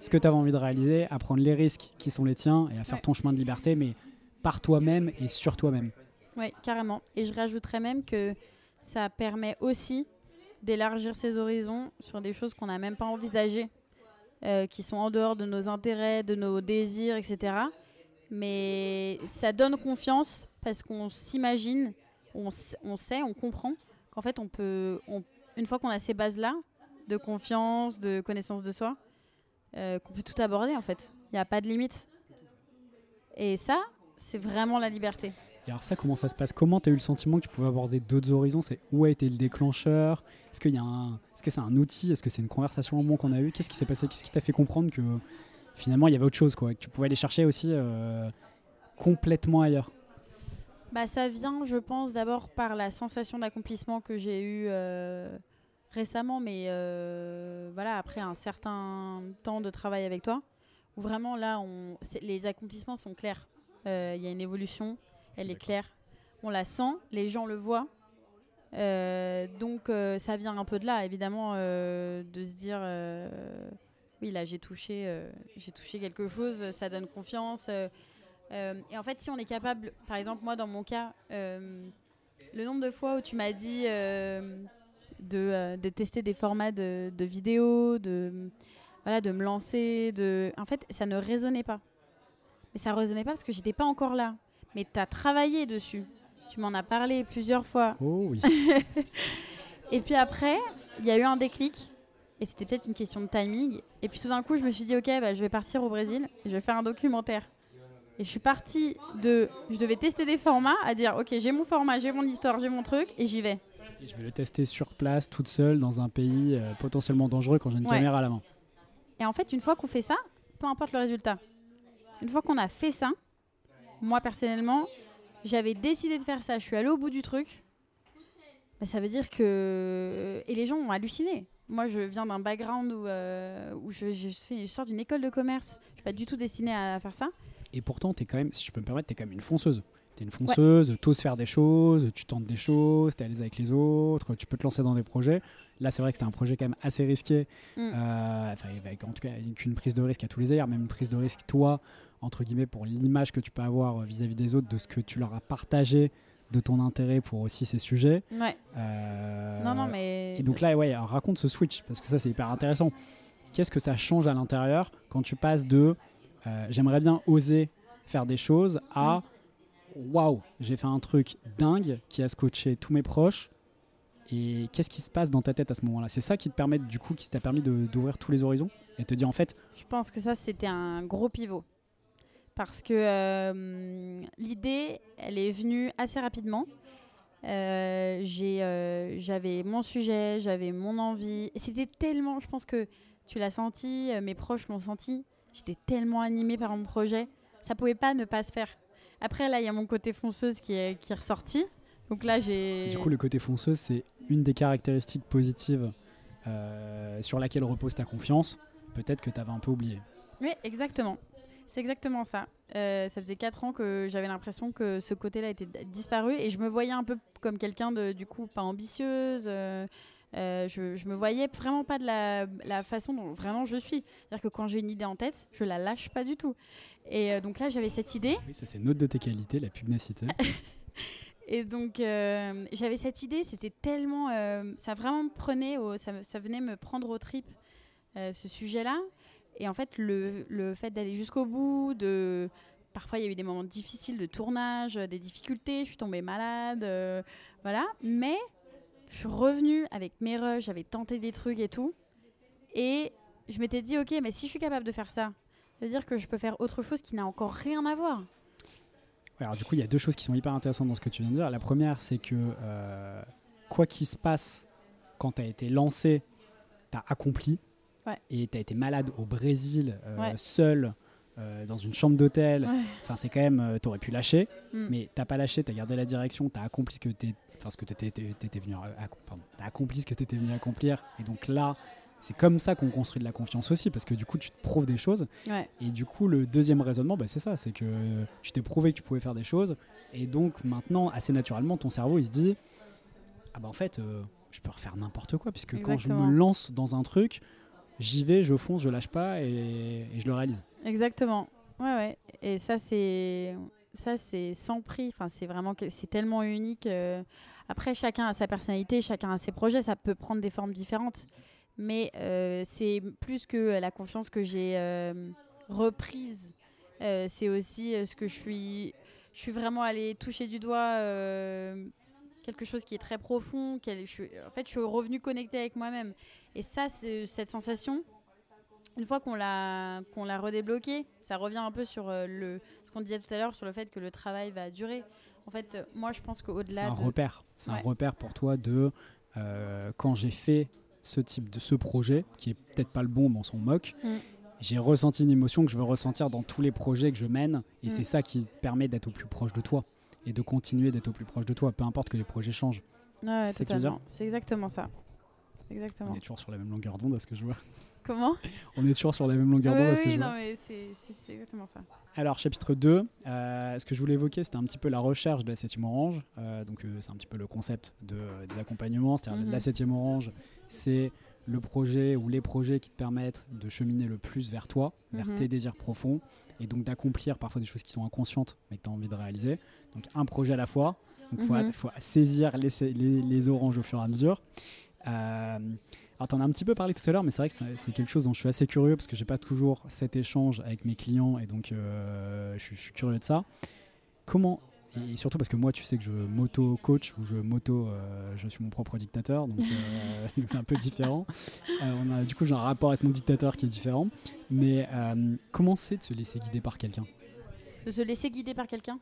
ce que tu avais envie de réaliser, à prendre les risques qui sont les tiens et à faire Ouais. ton chemin de liberté, mais par toi-même et sur toi-même. Oui, carrément. Et je rajouterais même que ça permet aussi d'élargir ses horizons sur des choses qu'on n'a même pas envisagées euh, qui sont en dehors de nos intérêts, de nos désirs, etc. Mais ça donne confiance parce qu'on s'imagine, on, on sait, on comprend qu'en fait, on peut, on- une fois qu'on a ces bases-là, de confiance, de connaissance de soi, euh, qu'on peut tout aborder en fait. Il n'y a pas de limite. Et ça, c'est vraiment la liberté. Alors ça, comment ça se passe? Comment tu as eu le sentiment que tu pouvais aborder d'autres horizons? C'est où a été le déclencheur? Est-ce qu'il y a un, est-ce que c'est un outil? Est-ce que c'est une conversation au moins qu'on a eue? Qu'est-ce qui s'est passé? Qu'est-ce qui t'a fait comprendre que finalement il y avait autre chose, quoi, que tu pouvais aller chercher aussi euh, complètement ailleurs? Bah, ça vient, je pense, d'abord par la sensation d'accomplissement que j'ai eue euh, récemment, mais euh, voilà, après un certain temps de travail avec toi, où vraiment là, les accomplissements sont clairs. Il y a une évolution, elle est claire. On la sent, les gens le voient. Euh, donc euh, ça vient un peu de là, évidemment, euh, de se dire, oui, là j'ai touché, j'ai touché quelque chose, ça donne confiance. et en fait, si on est capable, par exemple, moi dans mon cas, le nombre de fois où tu m'as dit de, de tester des formats de, de vidéos, de, voilà, de me lancer, de... en fait, ça ne résonnait pas. Mais ça ne résonnait pas parce que j'étais pas encore là. Mais tu as travaillé dessus. Tu m'en as parlé plusieurs fois. Oh oui. Et puis après, il y a eu un déclic. Et c'était peut-être une question de timing. Et puis tout d'un coup, je me suis dit, ok, bah, je vais partir au Brésil et je vais faire un documentaire. Et je suis partie de. Je devais tester des formats, à dire, ok, j'ai mon format, j'ai mon histoire, j'ai mon truc, et j'y vais. Et je vais le tester sur place, toute seule, dans un pays euh, potentiellement dangereux quand j'ai une Ouais. caméra à la main. Et en fait, une fois qu'on fait ça, peu importe le résultat, une fois qu'on a fait ça, moi personnellement, j'avais décidé de faire ça, je suis allée au bout du truc, bah, ça veut dire que. Et les gens ont halluciné. Moi, je viens d'un background où, euh, où je, je, je sors d'une école de commerce. Je suis pas du tout destinée à faire ça. Et pourtant, es quand même, si je peux me permettre, tu es quand même une fonceuse. Tu es une fonceuse, t'oses faire des choses, tu tentes des choses, tu es à l'aise avec les autres, tu peux te lancer dans des projets. Là, c'est vrai que c'était un projet quand même assez risqué. Mm. Euh, enfin, avec en tout cas une prise de risque à tous les ailleurs, même une prise de risque, toi, entre guillemets, pour l'image que tu peux avoir vis-à-vis des autres, de ce que tu leur as partagé, de ton intérêt pour aussi ces sujets. Ouais. Euh, non, non, mais. Et donc là, ouais, raconte ce switch, parce que ça, c'est hyper intéressant. Qu'est-ce que ça change à l'intérieur quand tu passes de euh, j'aimerais bien oser faire des choses à waouh, j'ai fait un truc dingue qui a scotché tous mes proches. Et qu'est-ce qui se passe dans ta tête à ce moment-là? C'est ça qui te permet, du coup, qui t'a permis d'ouvrir tous les horizons et te dire en fait, Je pense que ça, c'était un gros pivot. Parce que euh, l'idée, elle est venue assez rapidement. Euh, euh, j'avais mon sujet, j'avais mon envie. C'était tellement, je pense que tu l'as senti, euh, mes proches l'ont senti. J'étais tellement animée par mon projet. Ça pouvait pas ne pas se faire. Après, là, il y a mon côté fonceuse qui est, qui est ressorti. Donc là, j'ai. du coup, le côté fonceuse, c'est une des caractéristiques positives sur laquelle repose ta confiance. Peut-être que tu avais un peu oublié. Oui, exactement. C'est exactement ça. Euh, ça faisait 4 ans que j'avais l'impression que ce côté-là était disparu et je me voyais un peu comme quelqu'un de, du coup, pas ambitieuse. euh, euh, je, je me voyais vraiment pas de la, la façon dont vraiment je suis. C'est-à-dire que quand j'ai une idée en tête, je la lâche pas du tout. Et donc là, j'avais cette idée. Oui, ça, c'est une autre de tes qualités, la pugnacité. Et donc, euh, j'avais cette idée, c'était tellement. euh, ça vraiment me prenait, au- ça, venait me prendre aux tripes, euh, ce sujet-là. Et en fait, le, le fait d'aller jusqu'au bout, de. Parfois, il y a eu des moments difficiles de tournage, euh, des difficultés, je suis tombée malade, euh, voilà. Mais je suis revenue avec mes rushs, j'avais tenté des trucs et tout. Et je m'étais dit, ok, mais si je suis capable de faire ça, ça veut dire que je peux faire autre chose qui n'a encore rien à voir. Alors du coup, il y a deux choses qui sont hyper intéressantes dans ce que tu viens de dire. La première, c'est que euh, quoi qu'il se passe, quand tu as été lancé, tu as accompli. Ouais. Et tu as été malade au Brésil, euh, Ouais. seul, euh, dans une chambre d'hôtel. Ouais. Enfin, c'est quand même, tu aurais pu lâcher, Mm. mais t'as pas lâché, tu as gardé la direction, tu as accompli ce que tu enfin, ce que t'étais- t'étais venu, pardon, t'as accompli ce que tu étais venu accomplir. Et donc là, c'est comme ça qu'on construit de la confiance aussi, parce que du coup, tu te prouves des choses. Ouais. Et du coup, le deuxième raisonnement, bah, c'est ça, c'est que tu t'es prouvé que tu pouvais faire des choses, et donc maintenant, assez naturellement, ton cerveau, il se dit, ah bah en fait, euh, je peux refaire n'importe quoi, puisque quand je Exactement. me lance dans un truc, j'y vais, je fonce, je lâche pas, et, je le réalise. Exactement. Ouais, ouais. Et ça, c'est ça, c'est sans prix. Enfin, c'est vraiment c'est tellement unique. euh. Après, chacun a sa personnalité, chacun a ses projets. Ça peut prendre des formes différentes. Mais euh, c'est plus que la confiance que j'ai euh, reprise. C'est aussi ce que je suis. Je suis vraiment allée toucher du doigt quelque chose qui est très profond. quel- je suis- en fait, je suis revenue connectée avec moi-même. Et ça, c'est cette sensation. Une fois qu'on l'a qu'on l'a redébloqué, ça revient un peu sur euh, le ce qu'on disait tout à l'heure sur le fait que le travail va durer. En fait, euh, moi, je pense C'est qu'au-delà un de repère. C'est Ouais. un repère pour toi de euh, quand j'ai fait ce type de ce projet, qui est peut-être pas le bon, mais on s'en moque. Mm. J'ai ressenti une émotion que je veux ressentir dans tous les projets que je mène, et Mm. c'est ça qui permet d'être au plus proche de toi et de continuer d'être au plus proche de toi, peu importe que les projets changent. Ouais, C'est. C'est exactement ça. Exactement. On est toujours sur la même longueur d'onde, à ce que je vois. Comment? On est toujours sur la même longueur Oui, d'onde, à ce que oui, je non, vois. mais c'est exactement ça. Alors, chapitre 2, euh, ce que je voulais évoquer, c'était un petit peu la recherche de la septième orange. Euh, donc, euh, c'est un petit peu le concept de, des accompagnements. C'est-à-dire, Mhm. la septième orange, c'est le projet ou les projets qui te permettent de cheminer le plus vers toi, vers Mhm. tes désirs profonds, et donc d'accomplir parfois des choses qui sont inconscientes, mais que tu as envie de réaliser. Donc, un projet à la fois. Donc, il faut, Mhm. faut saisir les, les- les oranges au fur et à mesure. Euh, alors, tu en as un petit peu parlé tout à l'heure, mais c'est vrai que c'est quelque chose dont je suis assez curieux parce que j'ai pas toujours cet échange avec mes clients et donc euh, je, je suis curieux de ça. Comment, et surtout parce que moi, tu sais que je m'auto-coach ou je m'auto. euh, je suis mon propre dictateur, donc euh, c'est un peu différent. Euh, on a, du coup, j'ai un rapport avec mon dictateur qui est différent. Mais euh, comment c'est de se laisser guider par quelqu'un? De se laisser guider par quelqu'un?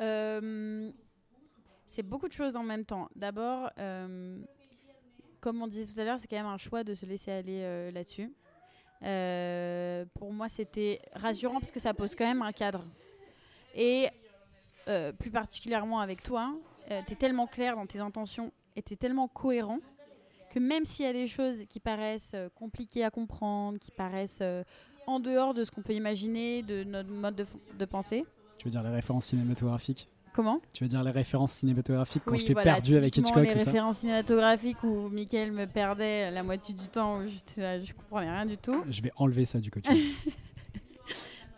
Euh, C'est beaucoup de choses en même temps. D'abord, euh, comme on disait tout à l'heure, c'est quand même un choix de se laisser aller euh, là-dessus. Euh, pour moi, c'était rassurant parce que ça pose quand même un cadre. Et euh, plus particulièrement avec toi, tu es tellement clair dans tes intentions et tu es tellement cohérent que même s'il y a des choses qui paraissent euh, compliquées à comprendre, qui paraissent euh, en dehors de ce qu'on peut imaginer, de notre mode de, de pensée. Tu veux dire les références cinématographiques? Comment? Tu veux dire les références cinématographiques quand Oui, je t'ai voilà, perdu avec Hitchcock, les c'est ça? références cinématographiques où Michael me perdait la moitié du temps, où là, je comprenais rien du tout. Je vais enlever ça du coaching.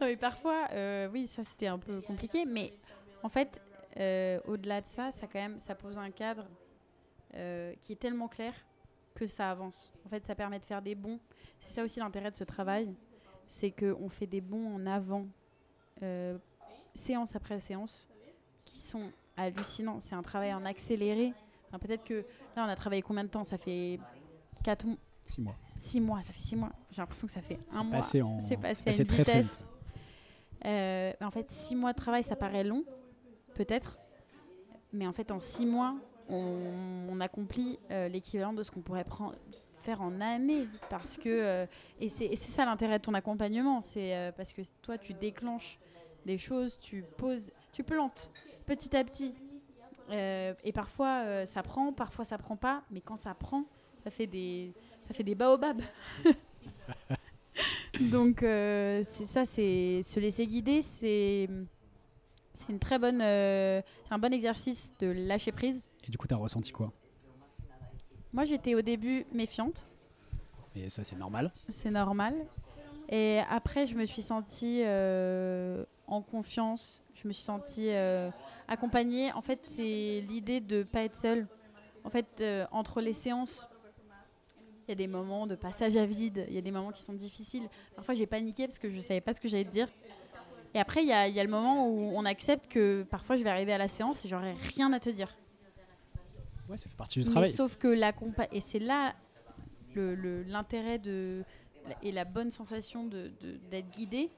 Non, mais parfois, euh, oui, ça c'était un peu compliqué, mais en fait, euh, au-delà de ça, ça quand même, ça pose un cadre euh, qui est tellement clair que ça avance. En fait, ça permet de faire des bons. C'est ça aussi l'intérêt de ce travail, c'est qu'on fait des bons en avant, séance après séance, qui sont hallucinants. C'est un travail en accéléré. Enfin, Peut-être que là, on a travaillé combien de temps? Ça fait 4 mois, Six mois. 6 mois. Ça fait 6 mois. J'ai l'impression que ça fait un C'est mois. passé en. C'est passé à une très, très vitesse. Euh, en fait, six mois de travail, ça paraît long, peut-être. Mais en fait, en six mois, on, accomplit euh, l'équivalent de ce qu'on pourrait faire en années. Parce que, euh, et c'est ça l'intérêt de ton accompagnement. C'est parce que toi, tu déclenches des choses, tu poses, tu plantes petit à petit. Et parfois, ça prend, parfois, ça prend pas. Mais quand ça prend, ça fait des, ça fait des baobabs. Donc euh, c'est ça, c'est se laisser guider, c'est c'est une très bonne, euh, un bon exercice de lâcher prise. Et du coup, t'as ressenti quoi? Moi, j'étais au début méfiante, Et ça, c'est normal. c'est normal. Et après, je me suis sentie euh, en confiance, je me suis sentie accompagnée. En fait, c'est l'idée de pas être seule. En fait, entre les séances, il y a des moments de passage à vide, il y a des moments qui sont difficiles. Parfois, j'ai paniqué parce que je savais pas ce que j'allais te dire. Et après, il y a, il y a le moment où on accepte que parfois, je vais arriver à la séance et j'aurai rien à te dire. Ouais, ça fait partie du Mais travail. sauf que la compa et c'est là l'intérêt de et la bonne sensation de- de- d'être guidé,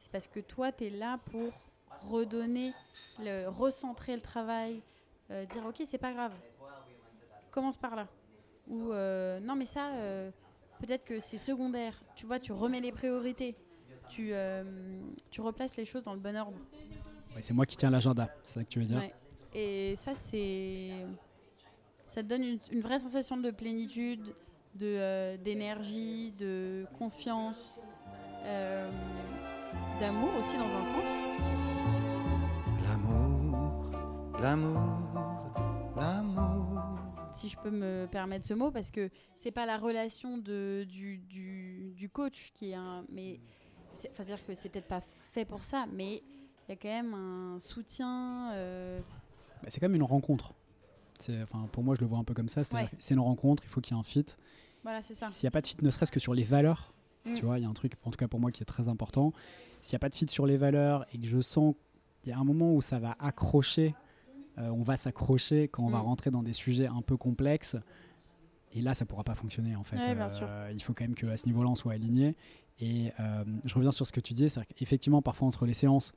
c'est parce que toi, tu es là pour redonner, le, recentrer le travail, euh, dire ok, c'est pas grave, commence par là. Ou euh, non, mais ça, euh, peut-être que c'est secondaire. Tu vois, tu remets les priorités, tu, euh, tu replaces les choses dans le bon ordre. Ouais, c'est moi qui tiens l'agenda, c'est ça que tu veux dire Ouais. Et ça, c'est. Ça te donne une, une vraie sensation de plénitude, de, euh, d'énergie, de confiance, euh, d'amour aussi dans un sens. L'amour, l'amour, l'amour. Si je peux me permettre ce mot, parce que c'est pas la relation de, du, du, du coach qui est un. Mais. c'est- Enfin, dire que c'est peut-être pas fait pour ça, mais il y a quand même un soutien. euh, Bah, c'est comme une rencontre. C'est- Enfin, pour moi, je le vois un peu comme ça. Ouais. c'est une rencontre, il faut qu'il y ait un fit. Voilà, c'est ça. S'il n'y a pas de fit, ne serait-ce que sur les valeurs, Mm. tu vois, il y a un truc, en tout cas pour moi, qui est très important. S'il n'y a pas de fit sur les valeurs et que je sens qu'il y a un moment où ça va accrocher, euh, on va s'accrocher quand on va Mm. rentrer dans des sujets un peu complexes. Et là, ça pourra pas fonctionner en fait. Ouais, bien sûr. il faut quand même qu'à ce niveau-là, on soit aligné. Et euh, je reviens sur ce que tu disais, c'est qu'effectivement, parfois entre les séances,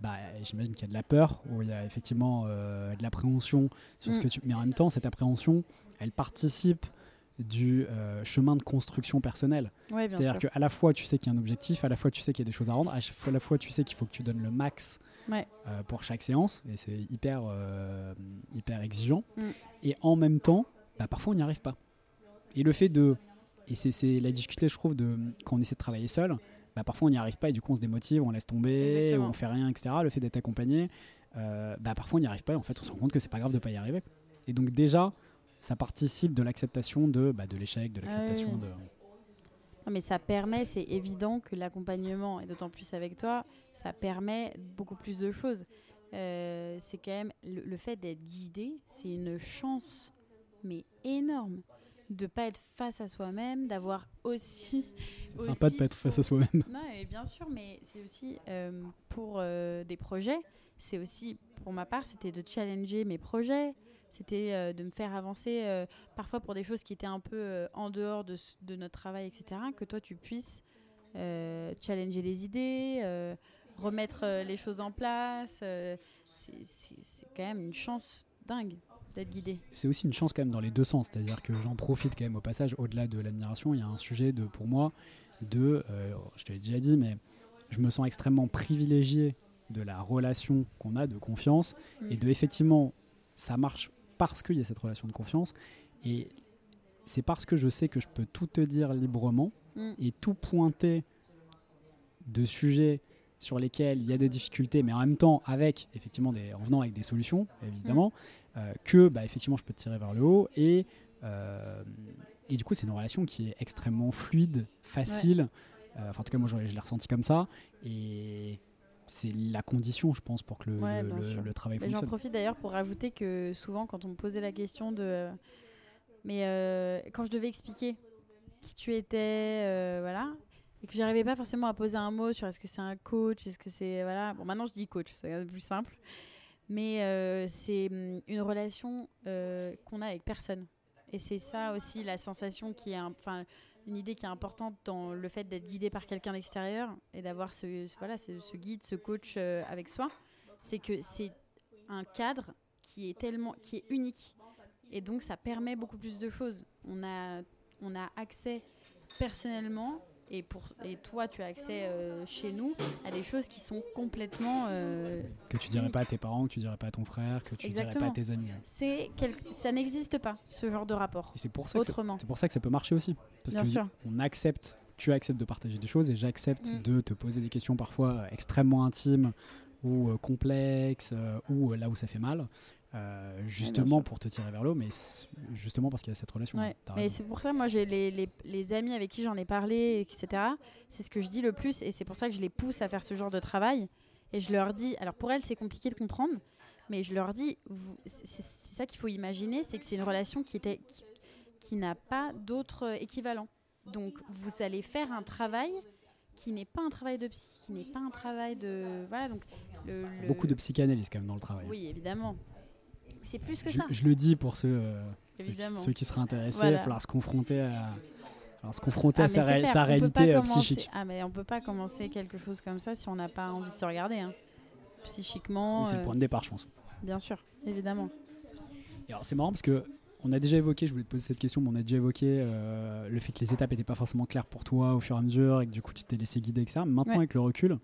bah, j'imagine qu'il y a de la peur, ou il y a effectivement euh, de l'appréhension sur ce Mm. que tu. Mais en même temps, cette appréhension, elle participe du euh, chemin de construction personnelle. Ouais, C'est-à-dire qu'à la fois tu sais qu'il y a un objectif, à la fois tu sais qu'il y a des choses à rendre, à la fois tu sais qu'il faut que tu donnes le max Ouais. euh, pour chaque séance, et c'est hyper, euh, hyper exigeant. Mm. Et en même temps, bah, parfois on n'y arrive pas. Et le fait de. Et c'est- c'est la difficulté, je trouve, de, quand on essaie de travailler seul, bah, parfois on n'y arrive pas et du coup on se démotive, on laisse tomber, on fait rien, etc. Le fait d'être accompagné, euh, bah, parfois on n'y arrive pas et en fait on se rend compte que c'est pas grave de pas y arriver. Et donc déjà, ça participe de l'acceptation de, bah, de l'échec, de l'acceptation oui. de. Non, mais ça permet, c'est évident que l'accompagnement, et d'autant plus avec toi, ça permet beaucoup plus de choses. Euh, c'est quand même le, le fait d'être guidé, c'est une chance, mais énorme, de pas être face à soi-même, d'avoir aussi. C'est aussi sympa de pas être face à soi-même. Non, et bien sûr, mais c'est aussi euh, pour euh, des projets. C'est aussi, pour ma part, c'était de challenger mes projets. C'était euh, de me faire avancer, euh, parfois pour des choses qui étaient un peu euh, en dehors de, notre travail, etc. Que toi, tu puisses challenger les idées, remettre les choses en place. c'est- quand même une chance dingue d'être guidé. c'est aussi une chance quand même dans les deux sens, c'est-à-dire que j'en profite quand même au passage, au-delà de l'admiration, il y a un sujet de, pour moi, de, euh, je te l'ai déjà dit, mais je me sens extrêmement privilégié de la relation qu'on a de confiance et Mm. de effectivement, ça marche parce qu'il y a cette relation de confiance et c'est parce que je sais que je peux tout te dire librement Mm. et tout pointer de sujets sur lesquels il y a des difficultés, mais en même temps avec effectivement des, en venant avec des solutions évidemment, euh, que bah, effectivement je peux te tirer vers le haut et euh, et du coup c'est une relation qui est extrêmement fluide, facile. Euh, enfin en tout cas moi je, je l'ai ressenti comme ça et c'est la condition je pense pour que le, Ouais, travail Mais J'en fonctionne. profite d'ailleurs pour rajouter que souvent, quand on me posait la question de. euh, Mais euh, quand je devais expliquer qui tu étais, euh, voilà, et que j'arrivais pas forcément à poser un mot sur est-ce que c'est un coach, est-ce que c'est. Voilà. Bon, maintenant je dis coach, c'est plus simple. Mais c'est hum, une relation qu'on a avec personne. Et c'est ça aussi la sensation qui est. Enfin, une idée qui est importante dans le fait d'être guidé par quelqu'un d'extérieur et d'avoir ce, voilà, ce, ce guide, ce coach euh, avec soi. C'est que c'est un cadre qui est tellement qui est unique et donc ça permet beaucoup plus de choses on a on a accès personnellement et pour et toi tu as accès euh, chez nous à des choses qui sont complètement euh, Que tu dirais pas à tes parents, que tu dirais pas à ton frère, que tu dirais pas Exactement. à tes amis. c'est quel- ça n'existe pas ce genre de rapport c'est pour ça autrement c'est pour ça que ça peut marcher aussi. Parce Bien que sûr. on accepte, tu acceptes de partager des choses et j'accepte Mm. de te poser des questions parfois euh, extrêmement intimes ou euh, complexes ou là où ça fait mal. Euh, justement pour te tirer vers l'eau, mais justement parce qu'il y a cette relation. Ouais. Mais c'est pour ça, moi, j'ai les, les, les amis avec qui j'en ai parlé, etc. C'est ce que je dis le plus, et c'est pour ça que je les pousse à faire ce genre de travail. Et je leur dis, alors pour elles, c'est compliqué de comprendre, mais je leur dis, c'est ça qu'il faut imaginer, c'est que c'est une relation qui était qui, qui n'a pas d'autre équivalent. Donc, vous allez faire un travail qui n'est pas un travail de psy, qui n'est pas un travail de voilà. Donc, le, le- Beaucoup de psychanalyse quand même dans le travail. Oui, évidemment. C'est plus que je, ça. je le dis pour ceux, euh, ceux, qui, Évidemment. ceux qui seraient intéressés, il Voilà. va falloir se confronter à, se confronter Ah, à sa, ré- réalité euh, psychique. Ah, mais on peut pas commencer quelque chose comme ça si on n'a pas envie de se regarder. hein. Psychiquement, C'est le euh, point de départ, je pense. bien sûr, évidemment. Et alors c'est marrant parce que on a déjà évoqué, je voulais te poser cette question, mais on a déjà évoqué euh, le fait que les étapes n'étaient pas forcément claires pour toi au fur et à mesure et que du coup tu t'es laissé guider, etc. Maintenant Ouais. avec le recul,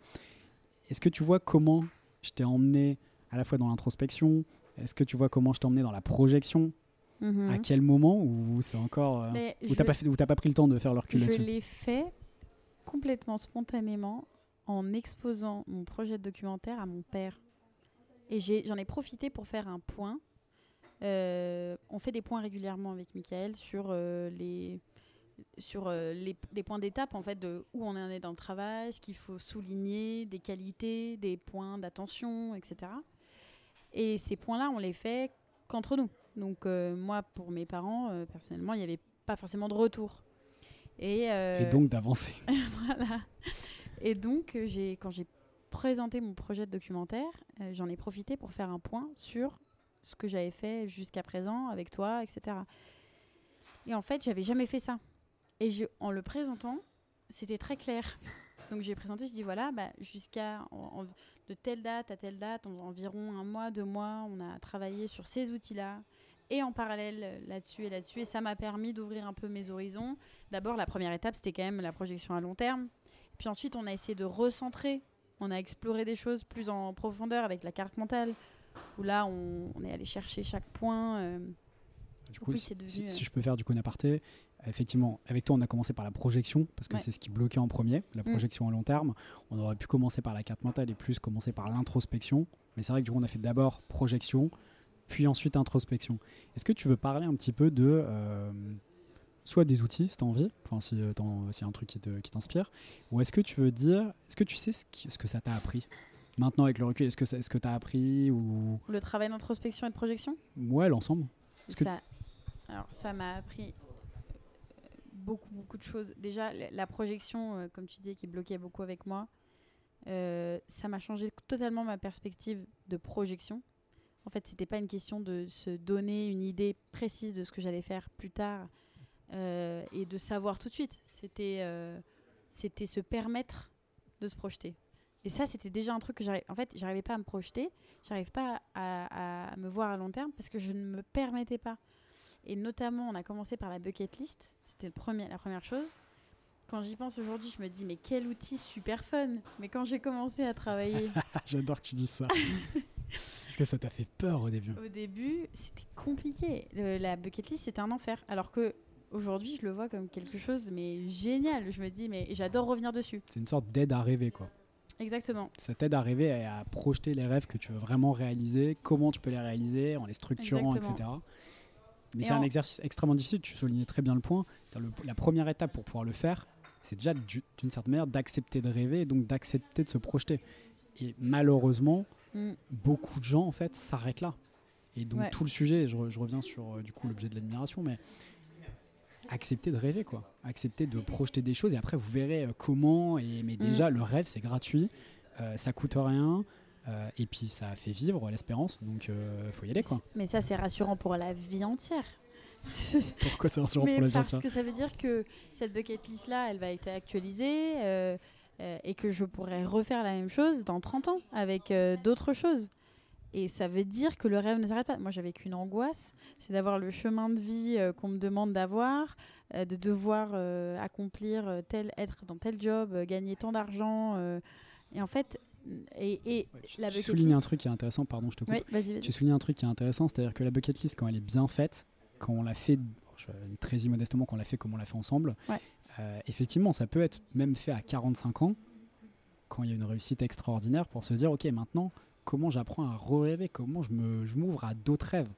est-ce que tu vois comment je t'ai emmené à la fois dans l'introspection Est-ce que tu vois comment je emmené dans la projection? Mhm. À quel moment? Ou c'est encore... euh, t'as pas, pris le temps de faire le recul je l'ai fait complètement spontanément en exposant mon projet de documentaire à mon père. Et j'en ai, profité pour faire un point. Euh, on fait des points régulièrement avec Michael sur euh, les sur les, des points d'étape en fait de où on en est dans le travail, ce qu'il faut souligner, des qualités, des points d'attention, etc. Et ces points-là, on les fait qu'entre nous. Donc euh, moi, pour mes parents, euh, personnellement, il y avait pas forcément de retour. Et, euh, Et donc d'avancer. voilà. Et donc, quand j'ai présenté mon projet de documentaire, j'en ai profité pour faire un point sur ce que j'avais fait jusqu'à présent avec toi, etc. Et en fait, j'avais jamais fait ça. Et je- en le présentant, c'était très clair. Donc j'ai présenté, je dis voilà, bah, jusqu'à de telle date à telle date, en- environ un mois, deux mois, on a travaillé sur ces outils-là et en parallèle euh, là-dessus et là-dessus. Et ça m'a permis d'ouvrir un peu mes horizons. D'abord, la première étape, c'était quand même la projection à long terme. Puis ensuite, on a essayé de recentrer. On a exploré des choses plus en profondeur avec la carte mentale, où là, on, on est allé chercher chaque point. euh, Du coup, Oui, si, devenu, si- euh, si je peux faire du coup un aparté, effectivement, avec toi, on a commencé par la projection, parce que Ouais. c'est ce qui bloquait en premier, la Mm. projection à long terme. On aurait pu commencer par la carte mentale et plus commencer par l'introspection. Mais c'est vrai que du coup, on a fait d'abord projection, puis ensuite introspection. Est-ce que tu veux parler un petit peu de. euh, soit des outils, si tu as envie, enfin, si euh, t'en- s'il y a un truc qui t'inspire, ou est-ce que tu veux dire. Est-ce que tu sais ce, qui- ce que ça t'a appris? Maintenant, avec le recul, est-ce que ça- est-ce que tu as appris ou. le travail d'introspection et de projection? Ouais, l'ensemble que- Ça, alors, ça m'a appris beaucoup, beaucoup de choses. Déjà, la- projection, euh, comme tu disais, qui bloquait beaucoup avec moi, euh, ça m'a changé totalement ma perspective de projection. En fait, c'était pas une question de se donner une idée précise de ce que j'allais faire plus tard euh, et de savoir tout de suite. C'était se permettre de se projeter. Et ça, c'était déjà un truc que j'arrive. En fait, j'arrivais pas à me projeter, j'arrive pas à me voir à long terme parce que je ne me permettais pas. Et notamment, on a commencé par la bucket list. C'était le premier, la première chose. Quand j'y pense aujourd'hui, je me dis, mais quel outil super fun. Mais quand j'ai commencé à travailler J'adore que tu dises ça. Est-ce que ça t'a fait peur au début au début, c'était compliqué. Le- la bucket list, c'était un enfer. Alors que aujourd'hui, je le vois comme quelque chose mais génial. Je me dis, mais j'adore revenir dessus. C'est une sorte d'aide à rêver, quoi. Exactement. Ça t'aide à rêver et à projeter les rêves que tu veux vraiment réaliser, comment tu peux les réaliser, en les structurant, Exactement. etc. Mais c'est un exercice extrêmement difficile, tu soulignais très bien le point. Le- la première étape pour pouvoir le faire, c'est déjà du- d'une certaine manière d'accepter de rêver et donc d'accepter de se projeter. Et malheureusement, Mm. beaucoup de gens en fait s'arrêtent là. Et donc Ouais. tout le sujet, je, re- je reviens sur euh, du coup l'objet de l'admiration, mais accepter de rêver quoi, accepter de projeter des choses et après vous verrez euh, comment. Et mais déjà le rêve c'est gratuit, euh, ça coûte rien. Euh, et puis ça fait vivre l'espérance, donc euh, faut y aller quoi. Mais ça, c'est rassurant pour la vie entière. Pourquoi c'est rassurant Mais pour la parce gente que ça veut dire que cette bucket list là, elle va être actualisée euh, et que je pourrais refaire la même chose dans 30 ans avec d'autres choses. Et ça veut dire que le rêve ne s'arrête pas. Moi, j'avais qu'une angoisse, c'est d'avoir le chemin de vie euh, qu'on me demande d'avoir, euh, de devoir euh, accomplir tel, être dans tel job, gagner tant d'argent. et en fait, et, et la Tu bucket soulignes un truc qui est intéressant, pardon, je te coupe. Oui, vas-y. Tu soulignes un truc qui est intéressant, c'est-à-dire que la bucket list, quand elle est bien faite, quand on l'a fait, je- très immodestement, quand on l'a fait comme on l'a fait ensemble, Ouais. euh, effectivement, ça peut être même fait à 45 ans, quand il y a une réussite extraordinaire, pour se dire, ok, maintenant, comment j'apprends à rêver, comment je m'ouvre à d'autres rêves.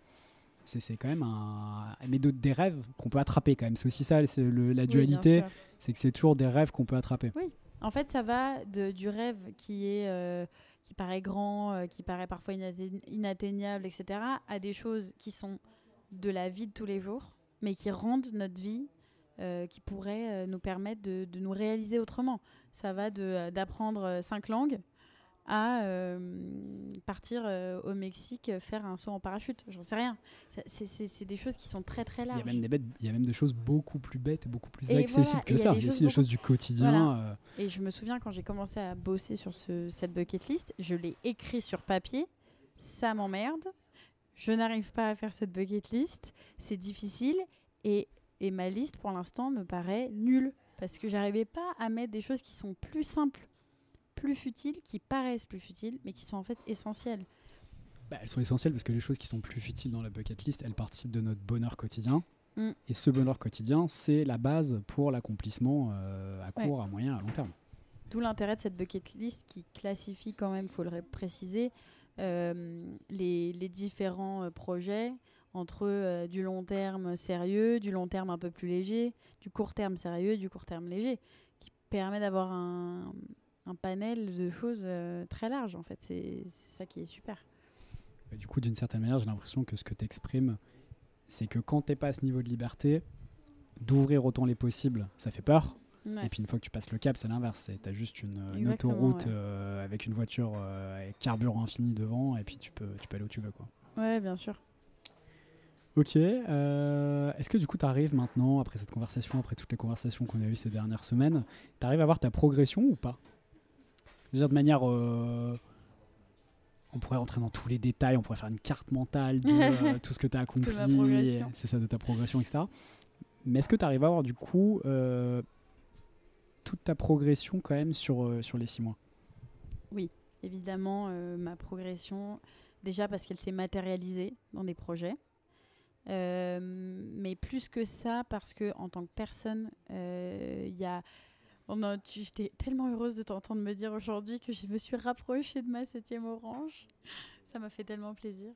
C'est quand même un. Mais des rêves qu'on peut attraper quand même. C'est aussi ça, le- la dualité, c'est que c'est toujours des rêves qu'on peut attraper. En fait, ça va du rêve qui est euh, qui paraît grand, euh, qui paraît parfois inatte- inatteignable, etc., à des choses qui sont de la vie de tous les jours, mais qui rendent notre vie, euh, qui pourraient nous permettre de, nous réaliser autrement. Ça va d'apprendre cinq langues à euh, partir euh, au Mexique euh, faire un saut en parachute. J'en sais rien. C'est, des choses qui sont très très Il y, larges. a même des bêtes, il y a même des choses beaucoup plus bêtes et beaucoup plus Et accessibles voilà, que ça. Il y a aussi des beaucoup- choses du quotidien. Voilà. Et je me souviens quand j'ai commencé à bosser sur ce, cette bucket list, je l'ai écrit sur papier. Ça m'emmerde. Je n'arrive pas à faire cette bucket list. C'est difficile. Et, et ma liste, pour l'instant, me paraît nulle. Parce que j'arrivais pas à mettre des choses qui sont plus simples, plus futiles, qui paraissent plus futiles, mais qui sont en fait essentielles. Bah, elles sont essentielles parce que les choses qui sont plus futiles dans la bucket list, elles participent de notre bonheur quotidien. Mm. Et ce bonheur quotidien, c'est la base pour l'accomplissement euh, à Ouais. court, à moyen, à long terme. D'où l'intérêt de cette bucket list qui classifie quand même, faut le ré- préciser, euh, les, les différents euh, projets entre euh, du long terme sérieux, du long terme un peu plus léger, du court terme sérieux, du court terme léger, qui permet d'avoir un, un panel de choses euh, très large en fait. C'est ça qui est super. Et du coup, d'une certaine manière, j'ai l'impression que ce que tu exprimes, c'est que quand t'es pas à ce niveau de liberté, d'ouvrir autant les possibles, ça fait peur. Ouais. Et puis une fois que tu passes le cap, c'est l'inverse. C'est- T'as juste une, autoroute ouais. euh, avec une voiture euh, avec carburant infini devant, et puis tu peux, tu peux aller où tu veux. Quoi. Ouais, bien sûr. Ok. euh, Est-ce que du coup, tu arrives maintenant, après cette conversation, après toutes les conversations qu'on a eues ces dernières semaines, tu arrives à voir ta progression ou pas? Je veux dire, de manière. euh, on pourrait rentrer dans tous les détails, on pourrait faire une carte mentale de euh, tout ce que tu as accompli, c'est ça, de ta progression, etc. Mais est-ce que tu arrives à voir du coup euh, toute ta progression quand même sur, sur les six mois? Évidemment, euh, ma progression, déjà parce qu'elle s'est matérialisée dans des projets. Mais plus que ça, parce que en tant que personne, il y a. on a- tu- J'étais tellement heureuse de t'entendre me dire aujourd'hui que je me suis rapprochée de ma septième orange. Ça m'a fait tellement plaisir.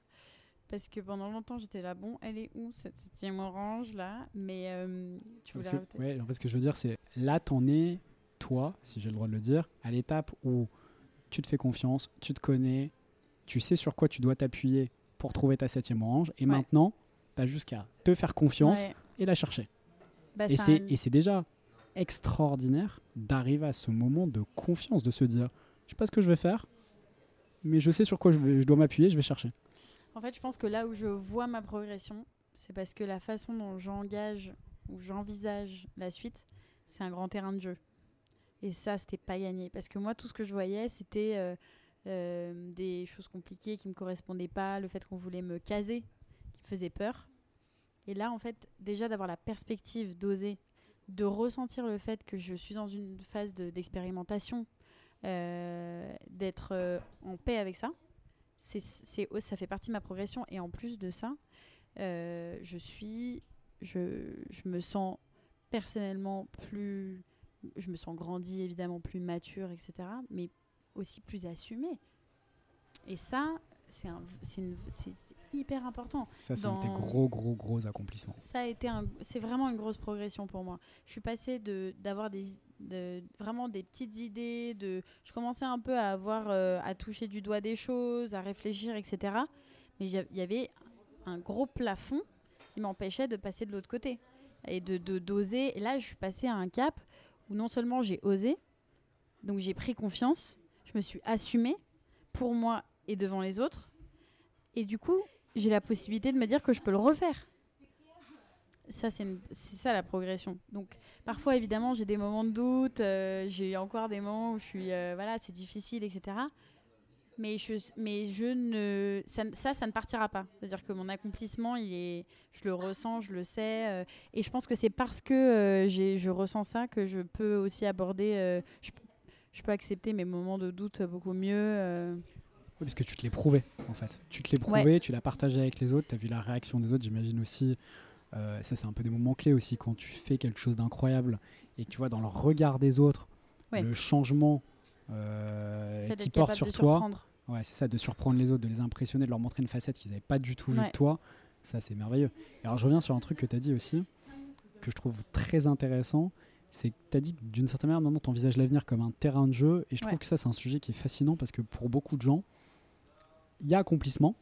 Parce que pendant longtemps, j'étais là, bon, elle est où cette septième orange là? Mais euh, tu voulais que, ouais, en fait, ce que je veux dire, c'est là, t'en es, toi, si j'ai le droit de le dire, à l'étape où tu te fais confiance, tu te connais, tu sais sur quoi tu dois t'appuyer pour trouver ta septième orange, et Ouais. maintenant, t'as juste qu'à te faire confiance Ouais. et la chercher. Bah, c'est et c'est déjà extraordinaire d'arriver à ce moment de confiance, de se dire, je sais pas ce que je vais faire, mais je sais sur quoi je, dois m'appuyer, je vais chercher. En fait, je pense que là où je vois ma progression, c'est parce que la façon dont j'engage ou j'envisage la suite, c'est un grand terrain de jeu. Et ça, c'était pas gagné. Parce que moi, tout ce que je voyais, c'était euh, euh, des choses compliquées qui me correspondaient pas, le fait qu'on voulait me caser, qui me faisait peur. Et là, en fait, déjà d'avoir la perspective d'oser, de ressentir le fait que je suis dans une phase de- d'expérimentation, euh, d'être euh, en paix avec ça, c'est, ça fait partie de ma progression. Et en plus de ça, euh, je suis, je, je me sens personnellement plus, je me sens grandi évidemment plus mature, etc. Mais aussi plus assumée. Et ça, c'est, un, hyper important. Ça, c'est un tes gros, gros, gros accomplissements. Ça a été un, c'est vraiment une grosse progression pour moi. Je suis passée de d'avoir des de, vraiment des petites idées, de je commençais un peu à avoir euh, à toucher du doigt des choses, à réfléchir, etc. Mais il y avait un gros plafond qui m'empêchait de passer de l'autre côté et de de- d'oser. Et là, je suis passée à un cap où non seulement j'ai osé, donc j'ai pris confiance, je me suis assumée pour moi et devant les autres, et du coup, j'ai la possibilité de me dire que je peux le refaire. Ça, c'est ça la progression. Donc, parfois, évidemment, j'ai des moments de doute, euh, j'ai encore des moments où je suis, euh, voilà, c'est difficile, etc. Mais je, mais je ne, ça, ça, ne partira pas. C'est-à-dire que mon accomplissement, il est, je le ressens, je le sais, euh, et je pense que c'est parce que je ressens ça que je peux aussi aborder, je peux accepter mes moments de doute beaucoup mieux. Oui, parce que tu te l'es prouvé, en fait. Tu te l'es prouvé, tu l'as partagé avec les autres, tu as vu la réaction des autres, j'imagine aussi. Euh, ça, c'est un peu des moments clés aussi, quand tu fais quelque chose d'incroyable et que tu vois dans le regard des autres Ouais. le changement euh, qui porte sur de toi. Ouais, c'est ça, de surprendre les autres, de les impressionner, de leur montrer une facette qu'ils n'avaient pas du tout vue Ouais. de toi. Ça, c'est merveilleux. Et alors, je reviens sur un truc que tu as dit aussi, que je trouve très intéressant. C'est que tu as dit que d'une certaine manière, maintenant, tu envisages l'avenir comme un terrain de jeu. Et je trouve que ça, c'est un sujet qui est fascinant parce que pour beaucoup de gens, il y a accomplissement,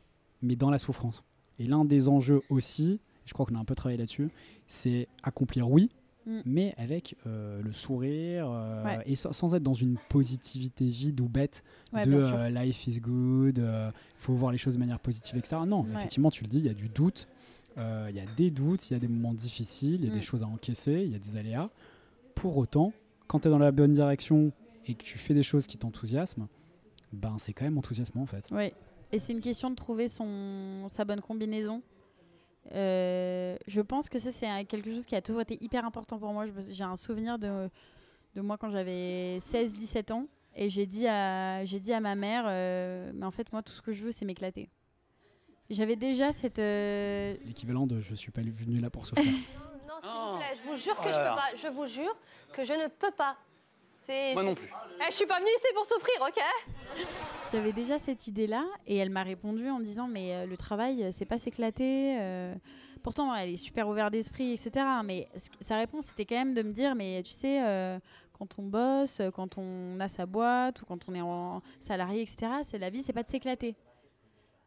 mais dans la souffrance. Et l'un des enjeux aussi, je crois qu'on a un peu travaillé là-dessus, c'est accomplir, oui, Mm. mais avec euh, le sourire euh, Ouais. et sans, sans être dans une positivité vide ou bête Ouais, de euh, life is good, il faut voir les choses de manière positive, etc. Non, Ouais. effectivement, tu le dis, il y a du doute, il y a des doutes, il y a des moments difficiles, il y a Mm. des choses à encaisser, il y a des aléas. Pour autant, quand tu es dans la bonne direction et que tu fais des choses qui t'enthousiasment, ben c'est quand même enthousiasmant en fait. Oui, et c'est une question de trouver son, sa bonne combinaison. Euh, je pense que ça, c'est quelque chose qui a toujours été hyper important pour moi. J'ai un souvenir de, de moi quand j'avais 16-17 ans. Et j'ai dit, à- j'ai dit à ma mère, euh, mais en fait, moi, tout ce que je veux, c'est m'éclater. J'avais déjà cette... euh, L'équivalent de je suis pas venu là pour souffrir. Non, s'il vous plaît, je vous jure que Oh je là peux là. pas. Je vous jure que je ne peux pas. Moi non plus. Eh, je suis pas venue ici pour souffrir, ok J'avais déjà cette idée-là et elle m'a répondu en me disant mais euh, le travail euh, c'est pas s'éclater. euh. Pourtant elle est super ouverte d'esprit etc. Mais ce- sa réponse c'était quand même de me dire mais tu sais euh, quand on bosse, quand on a sa boîte ou quand on est en salarié etc. C'est la vie c'est pas de s'éclater.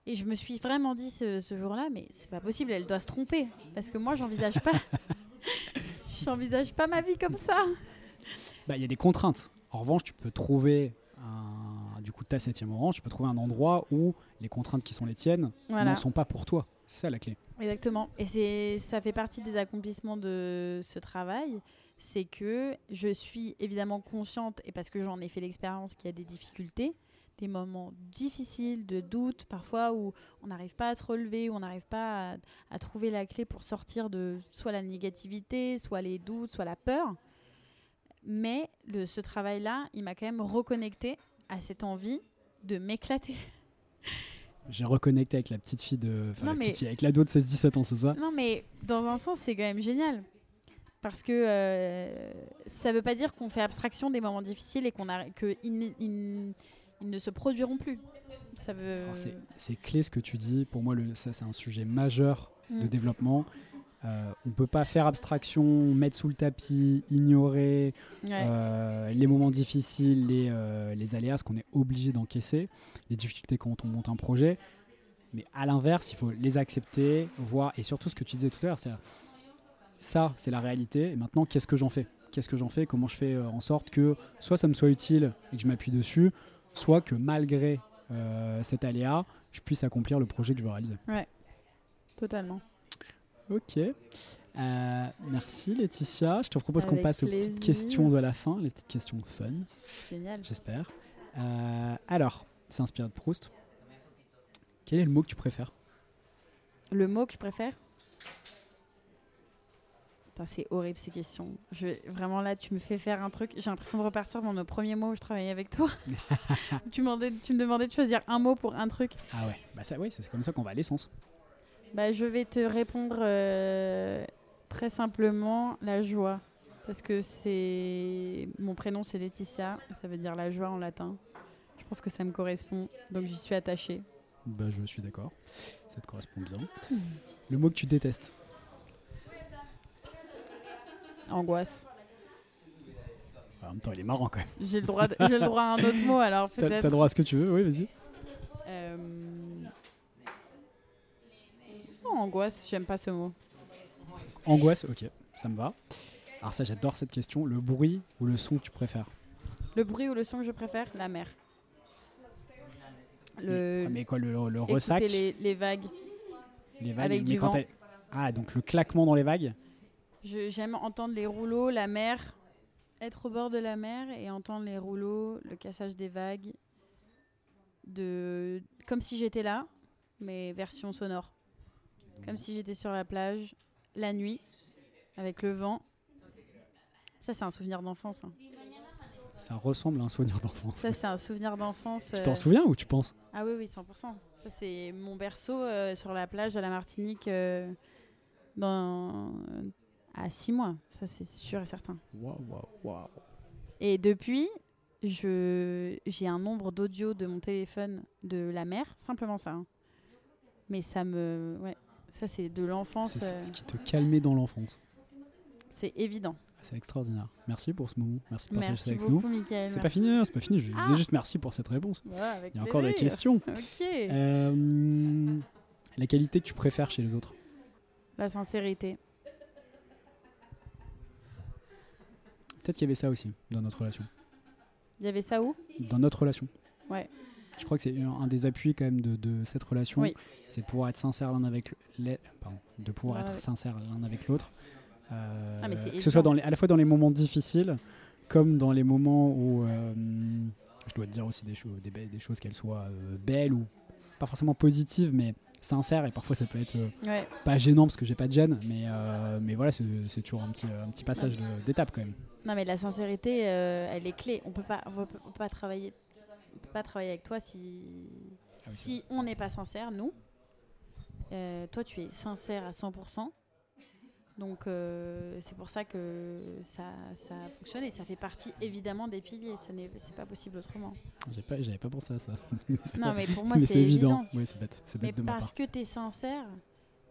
Et je me suis vraiment dit ce, ce jour-là mais c'est pas possible elle doit se tromper parce que moi j'envisage pas. J'envisage pas ma vie comme ça. Bah, il y a des contraintes. En revanche, tu peux trouver un, du coup ta septième orange, tu peux trouver un endroit où les contraintes qui sont les tiennes Voilà. n'en sont pas pour toi. C'est ça la clé. Exactement. Et c'est, ça fait partie des accomplissements de ce travail. C'est que je suis évidemment consciente, et parce que j'en ai fait l'expérience, qu'il y a des difficultés, des moments difficiles, de doute, parfois où on n'arrive pas à se relever, où on n'arrive pas à, à trouver la clé pour sortir de soit la négativité, soit les doutes, soit la peur. Mais le, ce travail-là, il m'a quand même reconnecté à cette envie de m'éclater. J'ai reconnecté avec la petite fille de. Enfin, Non, la mais- petite fille, avec l'ado de 16-17 ans, c'est ça? Non, mais dans un sens, c'est quand même génial. Parce que euh, ça veut pas dire qu'on fait abstraction des moments difficiles et qu'on a, que ils, ils- ils ne se produiront plus. Ça veut. Alors, c'est- clé ce que tu dis. Pour moi, le, ça, c'est un sujet majeur de Mm. développement. Euh, on ne peut pas faire abstraction, mettre sous le tapis, ignorer Ouais. euh, les moments difficiles, les, euh, les aléas, ce qu'on est obligé d'encaisser, les difficultés quand on monte un projet. Mais à l'inverse, il faut les accepter, voir, et surtout ce que tu disais tout à l'heure, c'est ça, c'est la réalité. Et maintenant, qu'est-ce que j'en fais? Qu'est-ce que j'en fais? Comment je fais en sorte que soit ça me soit utile et que je m'appuie dessus, soit que malgré cet aléa, je puisse accomplir le projet que je veux réaliser. Totalement. Ok. Euh, merci Laetitia. Je te propose qu'on passe aux plaisir. petites questions de la fin, les petites questions fun, Génial. j'espère. Euh, alors, c'est inspiré de Proust. Quel est le mot que tu préfères? Le mot que je préfère? C'est horrible ces questions. Je, vraiment là, tu me fais faire un truc. J'ai l'impression de repartir dans nos premiers mots où je travaillais avec toi. tu, me demandais, tu me demandais de choisir un mot pour un truc. Ah ouais, bah ça, oui, c'est comme ça qu'on va à l'essence. Bah, je vais te répondre euh, très simplement la joie. Parce que c'est. Mon prénom, c'est Laetitia. Ça veut dire la joie en latin. Je pense que ça me correspond. Donc j'y suis attachée. Bah je suis d'accord, ça te correspond bien. Le mot que tu détestes Angoisse. En même temps, il est marrant quand même. J'ai le, droit de- j'ai le droit à un autre mot, alors T'as peut-être. droit à ce que tu veux, oui, vas-y. Euh, angoisse, j'aime pas ce mot. Angoisse, ok, ça me va. Alors ça, j'adore cette question. Le bruit ou le son que tu préfères? Le bruit ou le son que je préfère? La mer. Le, Ah, Mais quoi, le, ressac? les, les vagues. les vagues avec mais du quand vent. Ah, donc le claquement dans les vagues? J'aime entendre les rouleaux, la mer, être au bord de la mer et entendre les rouleaux, le cassage des vagues, de comme si j'étais là, mais version sonore. Comme si j'étais sur la plage, la nuit, avec le vent. Ça, c'est un souvenir d'enfance. hein. Ça ressemble à un souvenir d'enfance. Ça, c'est un souvenir d'enfance. Tu t'en euh, souviens ou tu penses? Ah oui, oui, 100%. Ça, c'est mon berceau euh, sur la plage à la Martinique euh, dans... à 6 mois. Ça, c'est sûr et certain. Waouh, waouh, waouh. Et depuis, je j'ai un nombre d'audio de mon téléphone de la mer, simplement ça. hein. Mais ça me. Ouais, ça, c'est de l'enfance. C'est euh, ce qui te calmait dans l'enfance. c'est évident. C'est extraordinaire. Merci pour ce moment. Merci de partager ça avec beaucoup, nous. C'est pas fini, hein, c'est pas fini. Je disais Ah. juste merci pour cette réponse. Ouais, Il y a encore des questions. Euh, la qualité que tu préfères chez les autres La sincérité. Peut-être qu'il y avait ça aussi dans notre relation. Il y avait ça où? Dans notre relation. Ouais. Je crois que c'est un, un des appuis quand même de, de cette relation. Oui. C'est de pouvoir être sincère l'un avec les, pardon, de pouvoir Ouais, être sincère l'un avec l'autre. Euh, Ah, que ce soit évident. dans les, à la fois dans les moments difficiles comme dans les moments où euh, je dois te dire aussi des, choses des, choses qu'elles soient euh, belles ou pas forcément positives mais sincères et parfois ça peut être euh, Ouais. pas gênant parce que j'ai pas de gêne mais, mais voilà c'est toujours un petit, un petit passage d'étape quand même. Non, mais la sincérité, elle est clé. On peut pas, on peut, on peut pas travailler, pas travailler avec toi si, Ah oui, si on n'est pas sincère, nous. Euh, toi, tu es sincère à 100%. Donc, euh, c'est pour ça que ça, ça a fonctionné. Ça fait partie évidemment des piliers. Ça n'est, pas possible autrement. J'ai pas, j'avais pas pensé à ça. Non, mais pour moi, c'est évident. Oui, c'est bête. C'est Mais bête de ma part. parce que tu es sincère,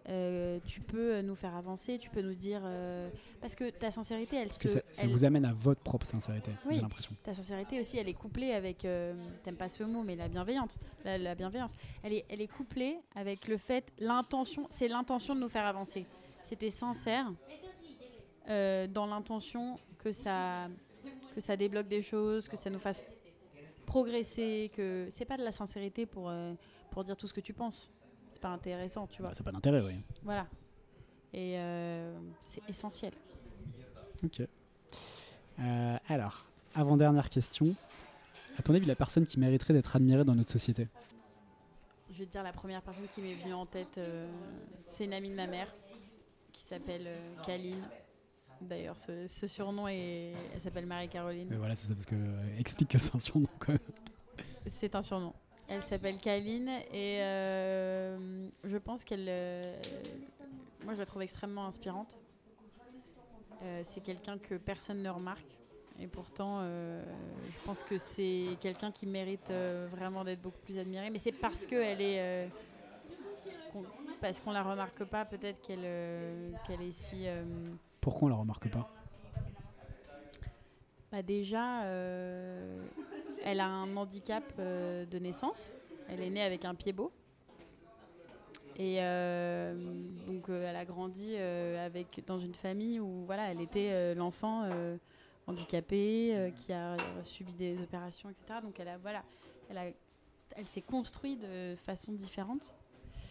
euh, tu peux nous faire avancer, tu peux nous dire. euh, parce que ta sincérité, elle Parce que se. ça, ça elle- vous amène à votre propre sincérité, Oui. j'ai l'impression. Ta sincérité aussi, elle est couplée avec, euh, t'aimes pas ce mot, mais la bienveillance. La, la bienveillance, elle est, elle est couplée avec le fait, l'intention, c'est l'intention de nous faire avancer. C'était sincère. euh, dans l'intention que ça, que ça débloque des choses, que ça nous fasse progresser, que c'est pas de la sincérité pour, pour dire tout ce que tu penses. C'est pas intéressant, tu vois. Bah, ça n'a pas d'intérêt, oui. Voilà. Et euh, c'est essentiel. Ok. Euh, alors, avant-dernière question. À ton avis, la personne qui mériterait d'être admirée dans notre société Je vais te dire la première personne qui m'est venue en tête, euh, c'est une amie de ma mère qui s'appelle Kaline. D'ailleurs, ce, ce surnom est, elle s'appelle Marie-Caroline. Voilà, c'est ça, parce que explique que c'est un surnom quand même. C'est un surnom. Elle s'appelle Kaline et euh, je pense qu'elle. euh, moi, je la trouve extrêmement inspirante. Euh, c'est quelqu'un que personne ne remarque. Et pourtant, je pense que c'est quelqu'un qui mérite vraiment d'être beaucoup plus admiré. Mais c'est parce qu'elle est. parce qu'on la remarque pas, peut-être qu'elle qu'elle est si. Pourquoi on la remarque pas? Bah déjà, euh, elle a un handicap euh, de naissance. Elle est née avec un pied beau. Et euh, donc, elle a grandi avec, dans une famille où voilà, elle était l'enfant handicapé qui a subi des opérations, etc. Donc, elle, a, voilà, elle, a- elle s'est construite de façon différente.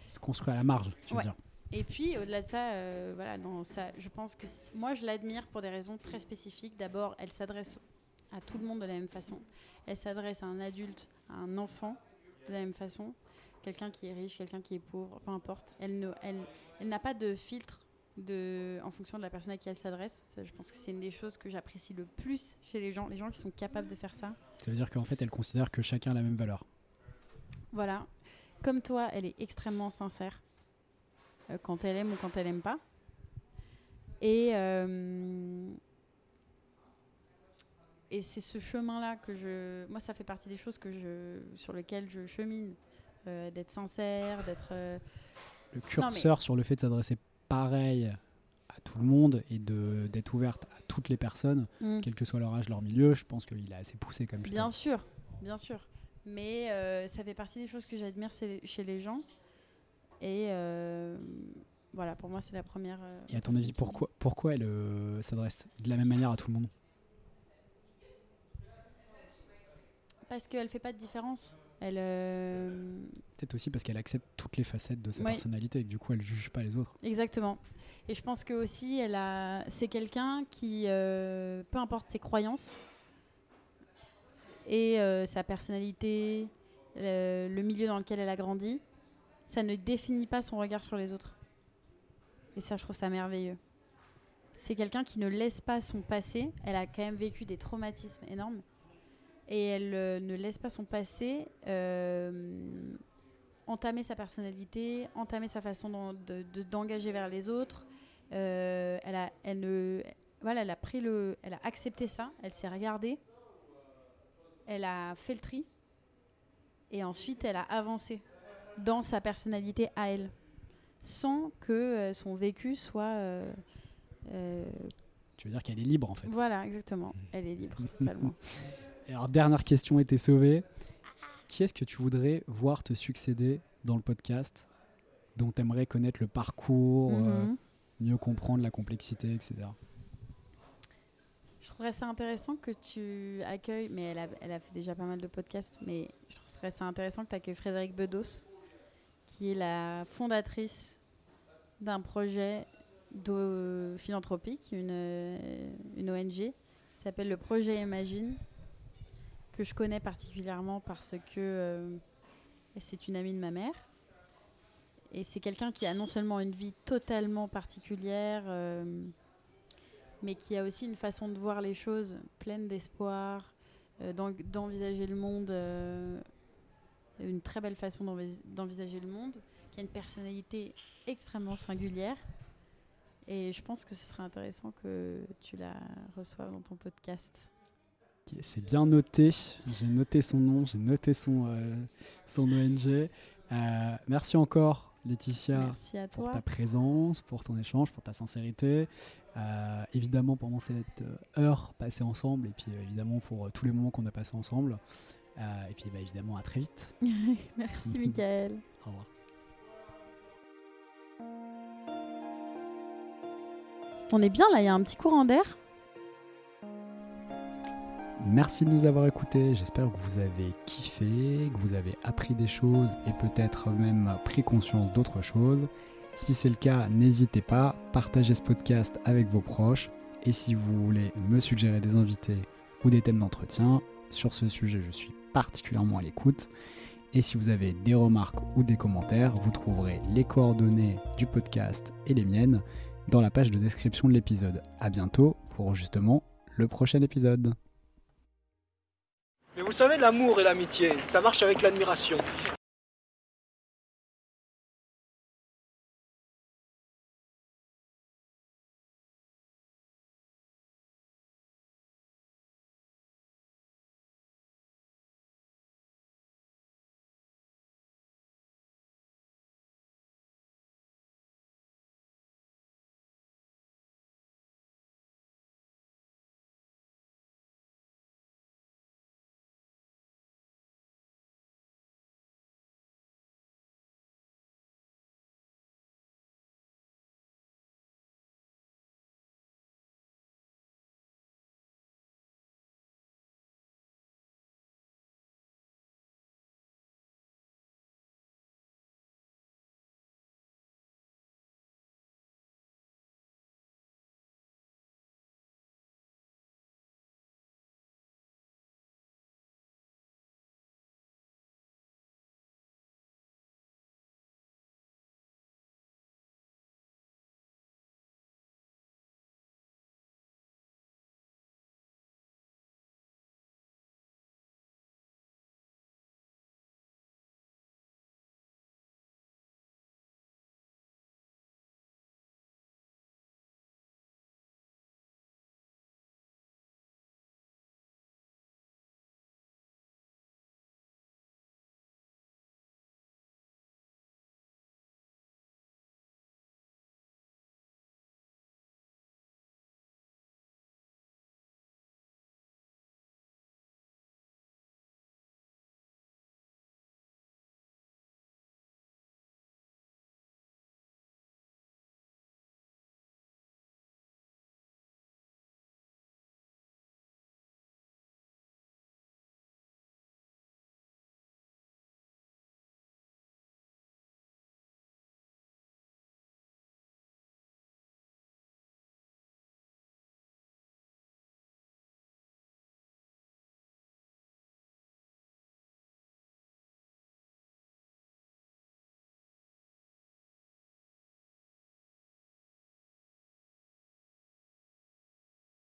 C'est construit à la marge, tu veux dire. Et puis, au-delà de ça, euh, voilà, non, ça, je pense que moi, je l'admire pour des raisons très spécifiques. D'abord, elle s'adresse à tout le monde de la même façon. Elle s'adresse à un adulte, à un enfant de la même façon. Quelqu'un qui est riche, quelqu'un qui est pauvre, peu importe. Elle ne, elle, elle n'a pas de filtre de, en fonction de la personne à qui elle s'adresse. Je pense que c'est une des choses que j'apprécie le plus chez les gens, les gens qui sont capables de faire ça. Ça veut dire qu'en fait, elle considère que chacun a la même valeur. Voilà. Comme toi, elle est extrêmement sincère quand elle aime ou quand elle aime pas. Et, euh, et c'est ce chemin-là que je. Moi, ça fait partie des choses que je, sur lesquelles je chemine. euh, d'être sincère, d'être. euh, Le curseur sur le fait de s'adresser pareil à tout le monde et de d'être ouverte à toutes les personnes, mm. quel que soit leur âge, leur milieu, je pense qu'il est assez poussé comme Bien sûr, bien sûr. Mais euh, ça fait partie des choses que j'admire chez les gens. Et euh, voilà, pour moi, c'est la première. euh, Et à ton avis, pourquoi, pourquoi elle euh, s'adresse de la même manière à tout le monde? Parce qu'elle fait pas de différence. Elle. euh, Peut-être aussi parce qu'elle accepte toutes les facettes de sa personnalité et que du coup, elle juge pas les autres. Exactement. Et je pense que aussi, elle a, c'est quelqu'un qui, euh, peu importe ses croyances et euh, sa personnalité, le, le milieu dans lequel elle a grandi, ça ne définit pas son regard sur les autres. Et ça, je trouve ça merveilleux. C'est quelqu'un qui ne laisse pas son passé. Elle a quand même vécu des traumatismes énormes. Et elle euh, ne laisse pas son passé euh, entamer sa personnalité, entamer sa façon d'en- de- de- d'engager vers les autres. Euh, elle, a, elle, ne, voilà, elle a pris le, elle a accepté ça, elle s'est regardée, elle a fait le tri, et ensuite elle a avancé dans sa personnalité à elle, sans que euh, son vécu soit. euh, euh, Tu veux dire qu'elle est libre en fait. voilà, exactement. Elle est libre totalement. Et alors, dernière question était sauvée. Qui est-ce que tu voudrais voir te succéder dans le podcast dont tu aimerais connaître le parcours, euh, Mhm. mieux comprendre la complexité, etc. Je trouverais ça intéressant que tu accueilles, mais elle a, elle a fait déjà pas mal de podcasts, mais je trouverais ça intéressant que tu accueilles Frédéric Bedos, qui est la fondatrice d'un projet philanthropique, une, ONG, qui s'appelle le Projet Imagine, que je connais particulièrement parce que euh, c'est une amie de ma mère. Et c'est quelqu'un qui a non seulement une vie totalement particulière, euh, mais qui a aussi une façon de voir les choses pleine d'espoir, euh, d'en- d'envisager le monde, une très belle façon d'envis- d'envisager le monde, qui a une personnalité extrêmement singulière. Et je pense que ce serait intéressant que tu la reçoives dans ton podcast. C'est bien noté. J'ai noté son nom, j'ai noté son, euh, son ONG. Euh, merci encore, Laetitia, Merci à pour ta présence, pour ton échange, pour ta sincérité. Euh, évidemment, pendant cette heure passée ensemble, et puis évidemment pour tous les moments qu'on a passés ensemble. Euh, et puis bah, évidemment, à très vite. Merci, Michael. Au revoir. On est bien là, il y a un petit courant d'air. Merci de nous avoir écoutés. J'espère que vous avez kiffé, que vous avez appris des choses et peut-être même pris conscience d'autres choses. Si c'est le cas, n'hésitez pas, partagez ce podcast avec vos proches. Et si vous voulez me suggérer des invités ou des thèmes d'entretien, sur ce sujet, je suis particulièrement à l'écoute. Et si vous avez des remarques ou des commentaires, vous trouverez les coordonnées du podcast et les miennes dans la page de description de l'épisode. A bientôt pour justement le prochain épisode. Mais vous savez, l'amour et l'amitié, ça marche avec l'admiration.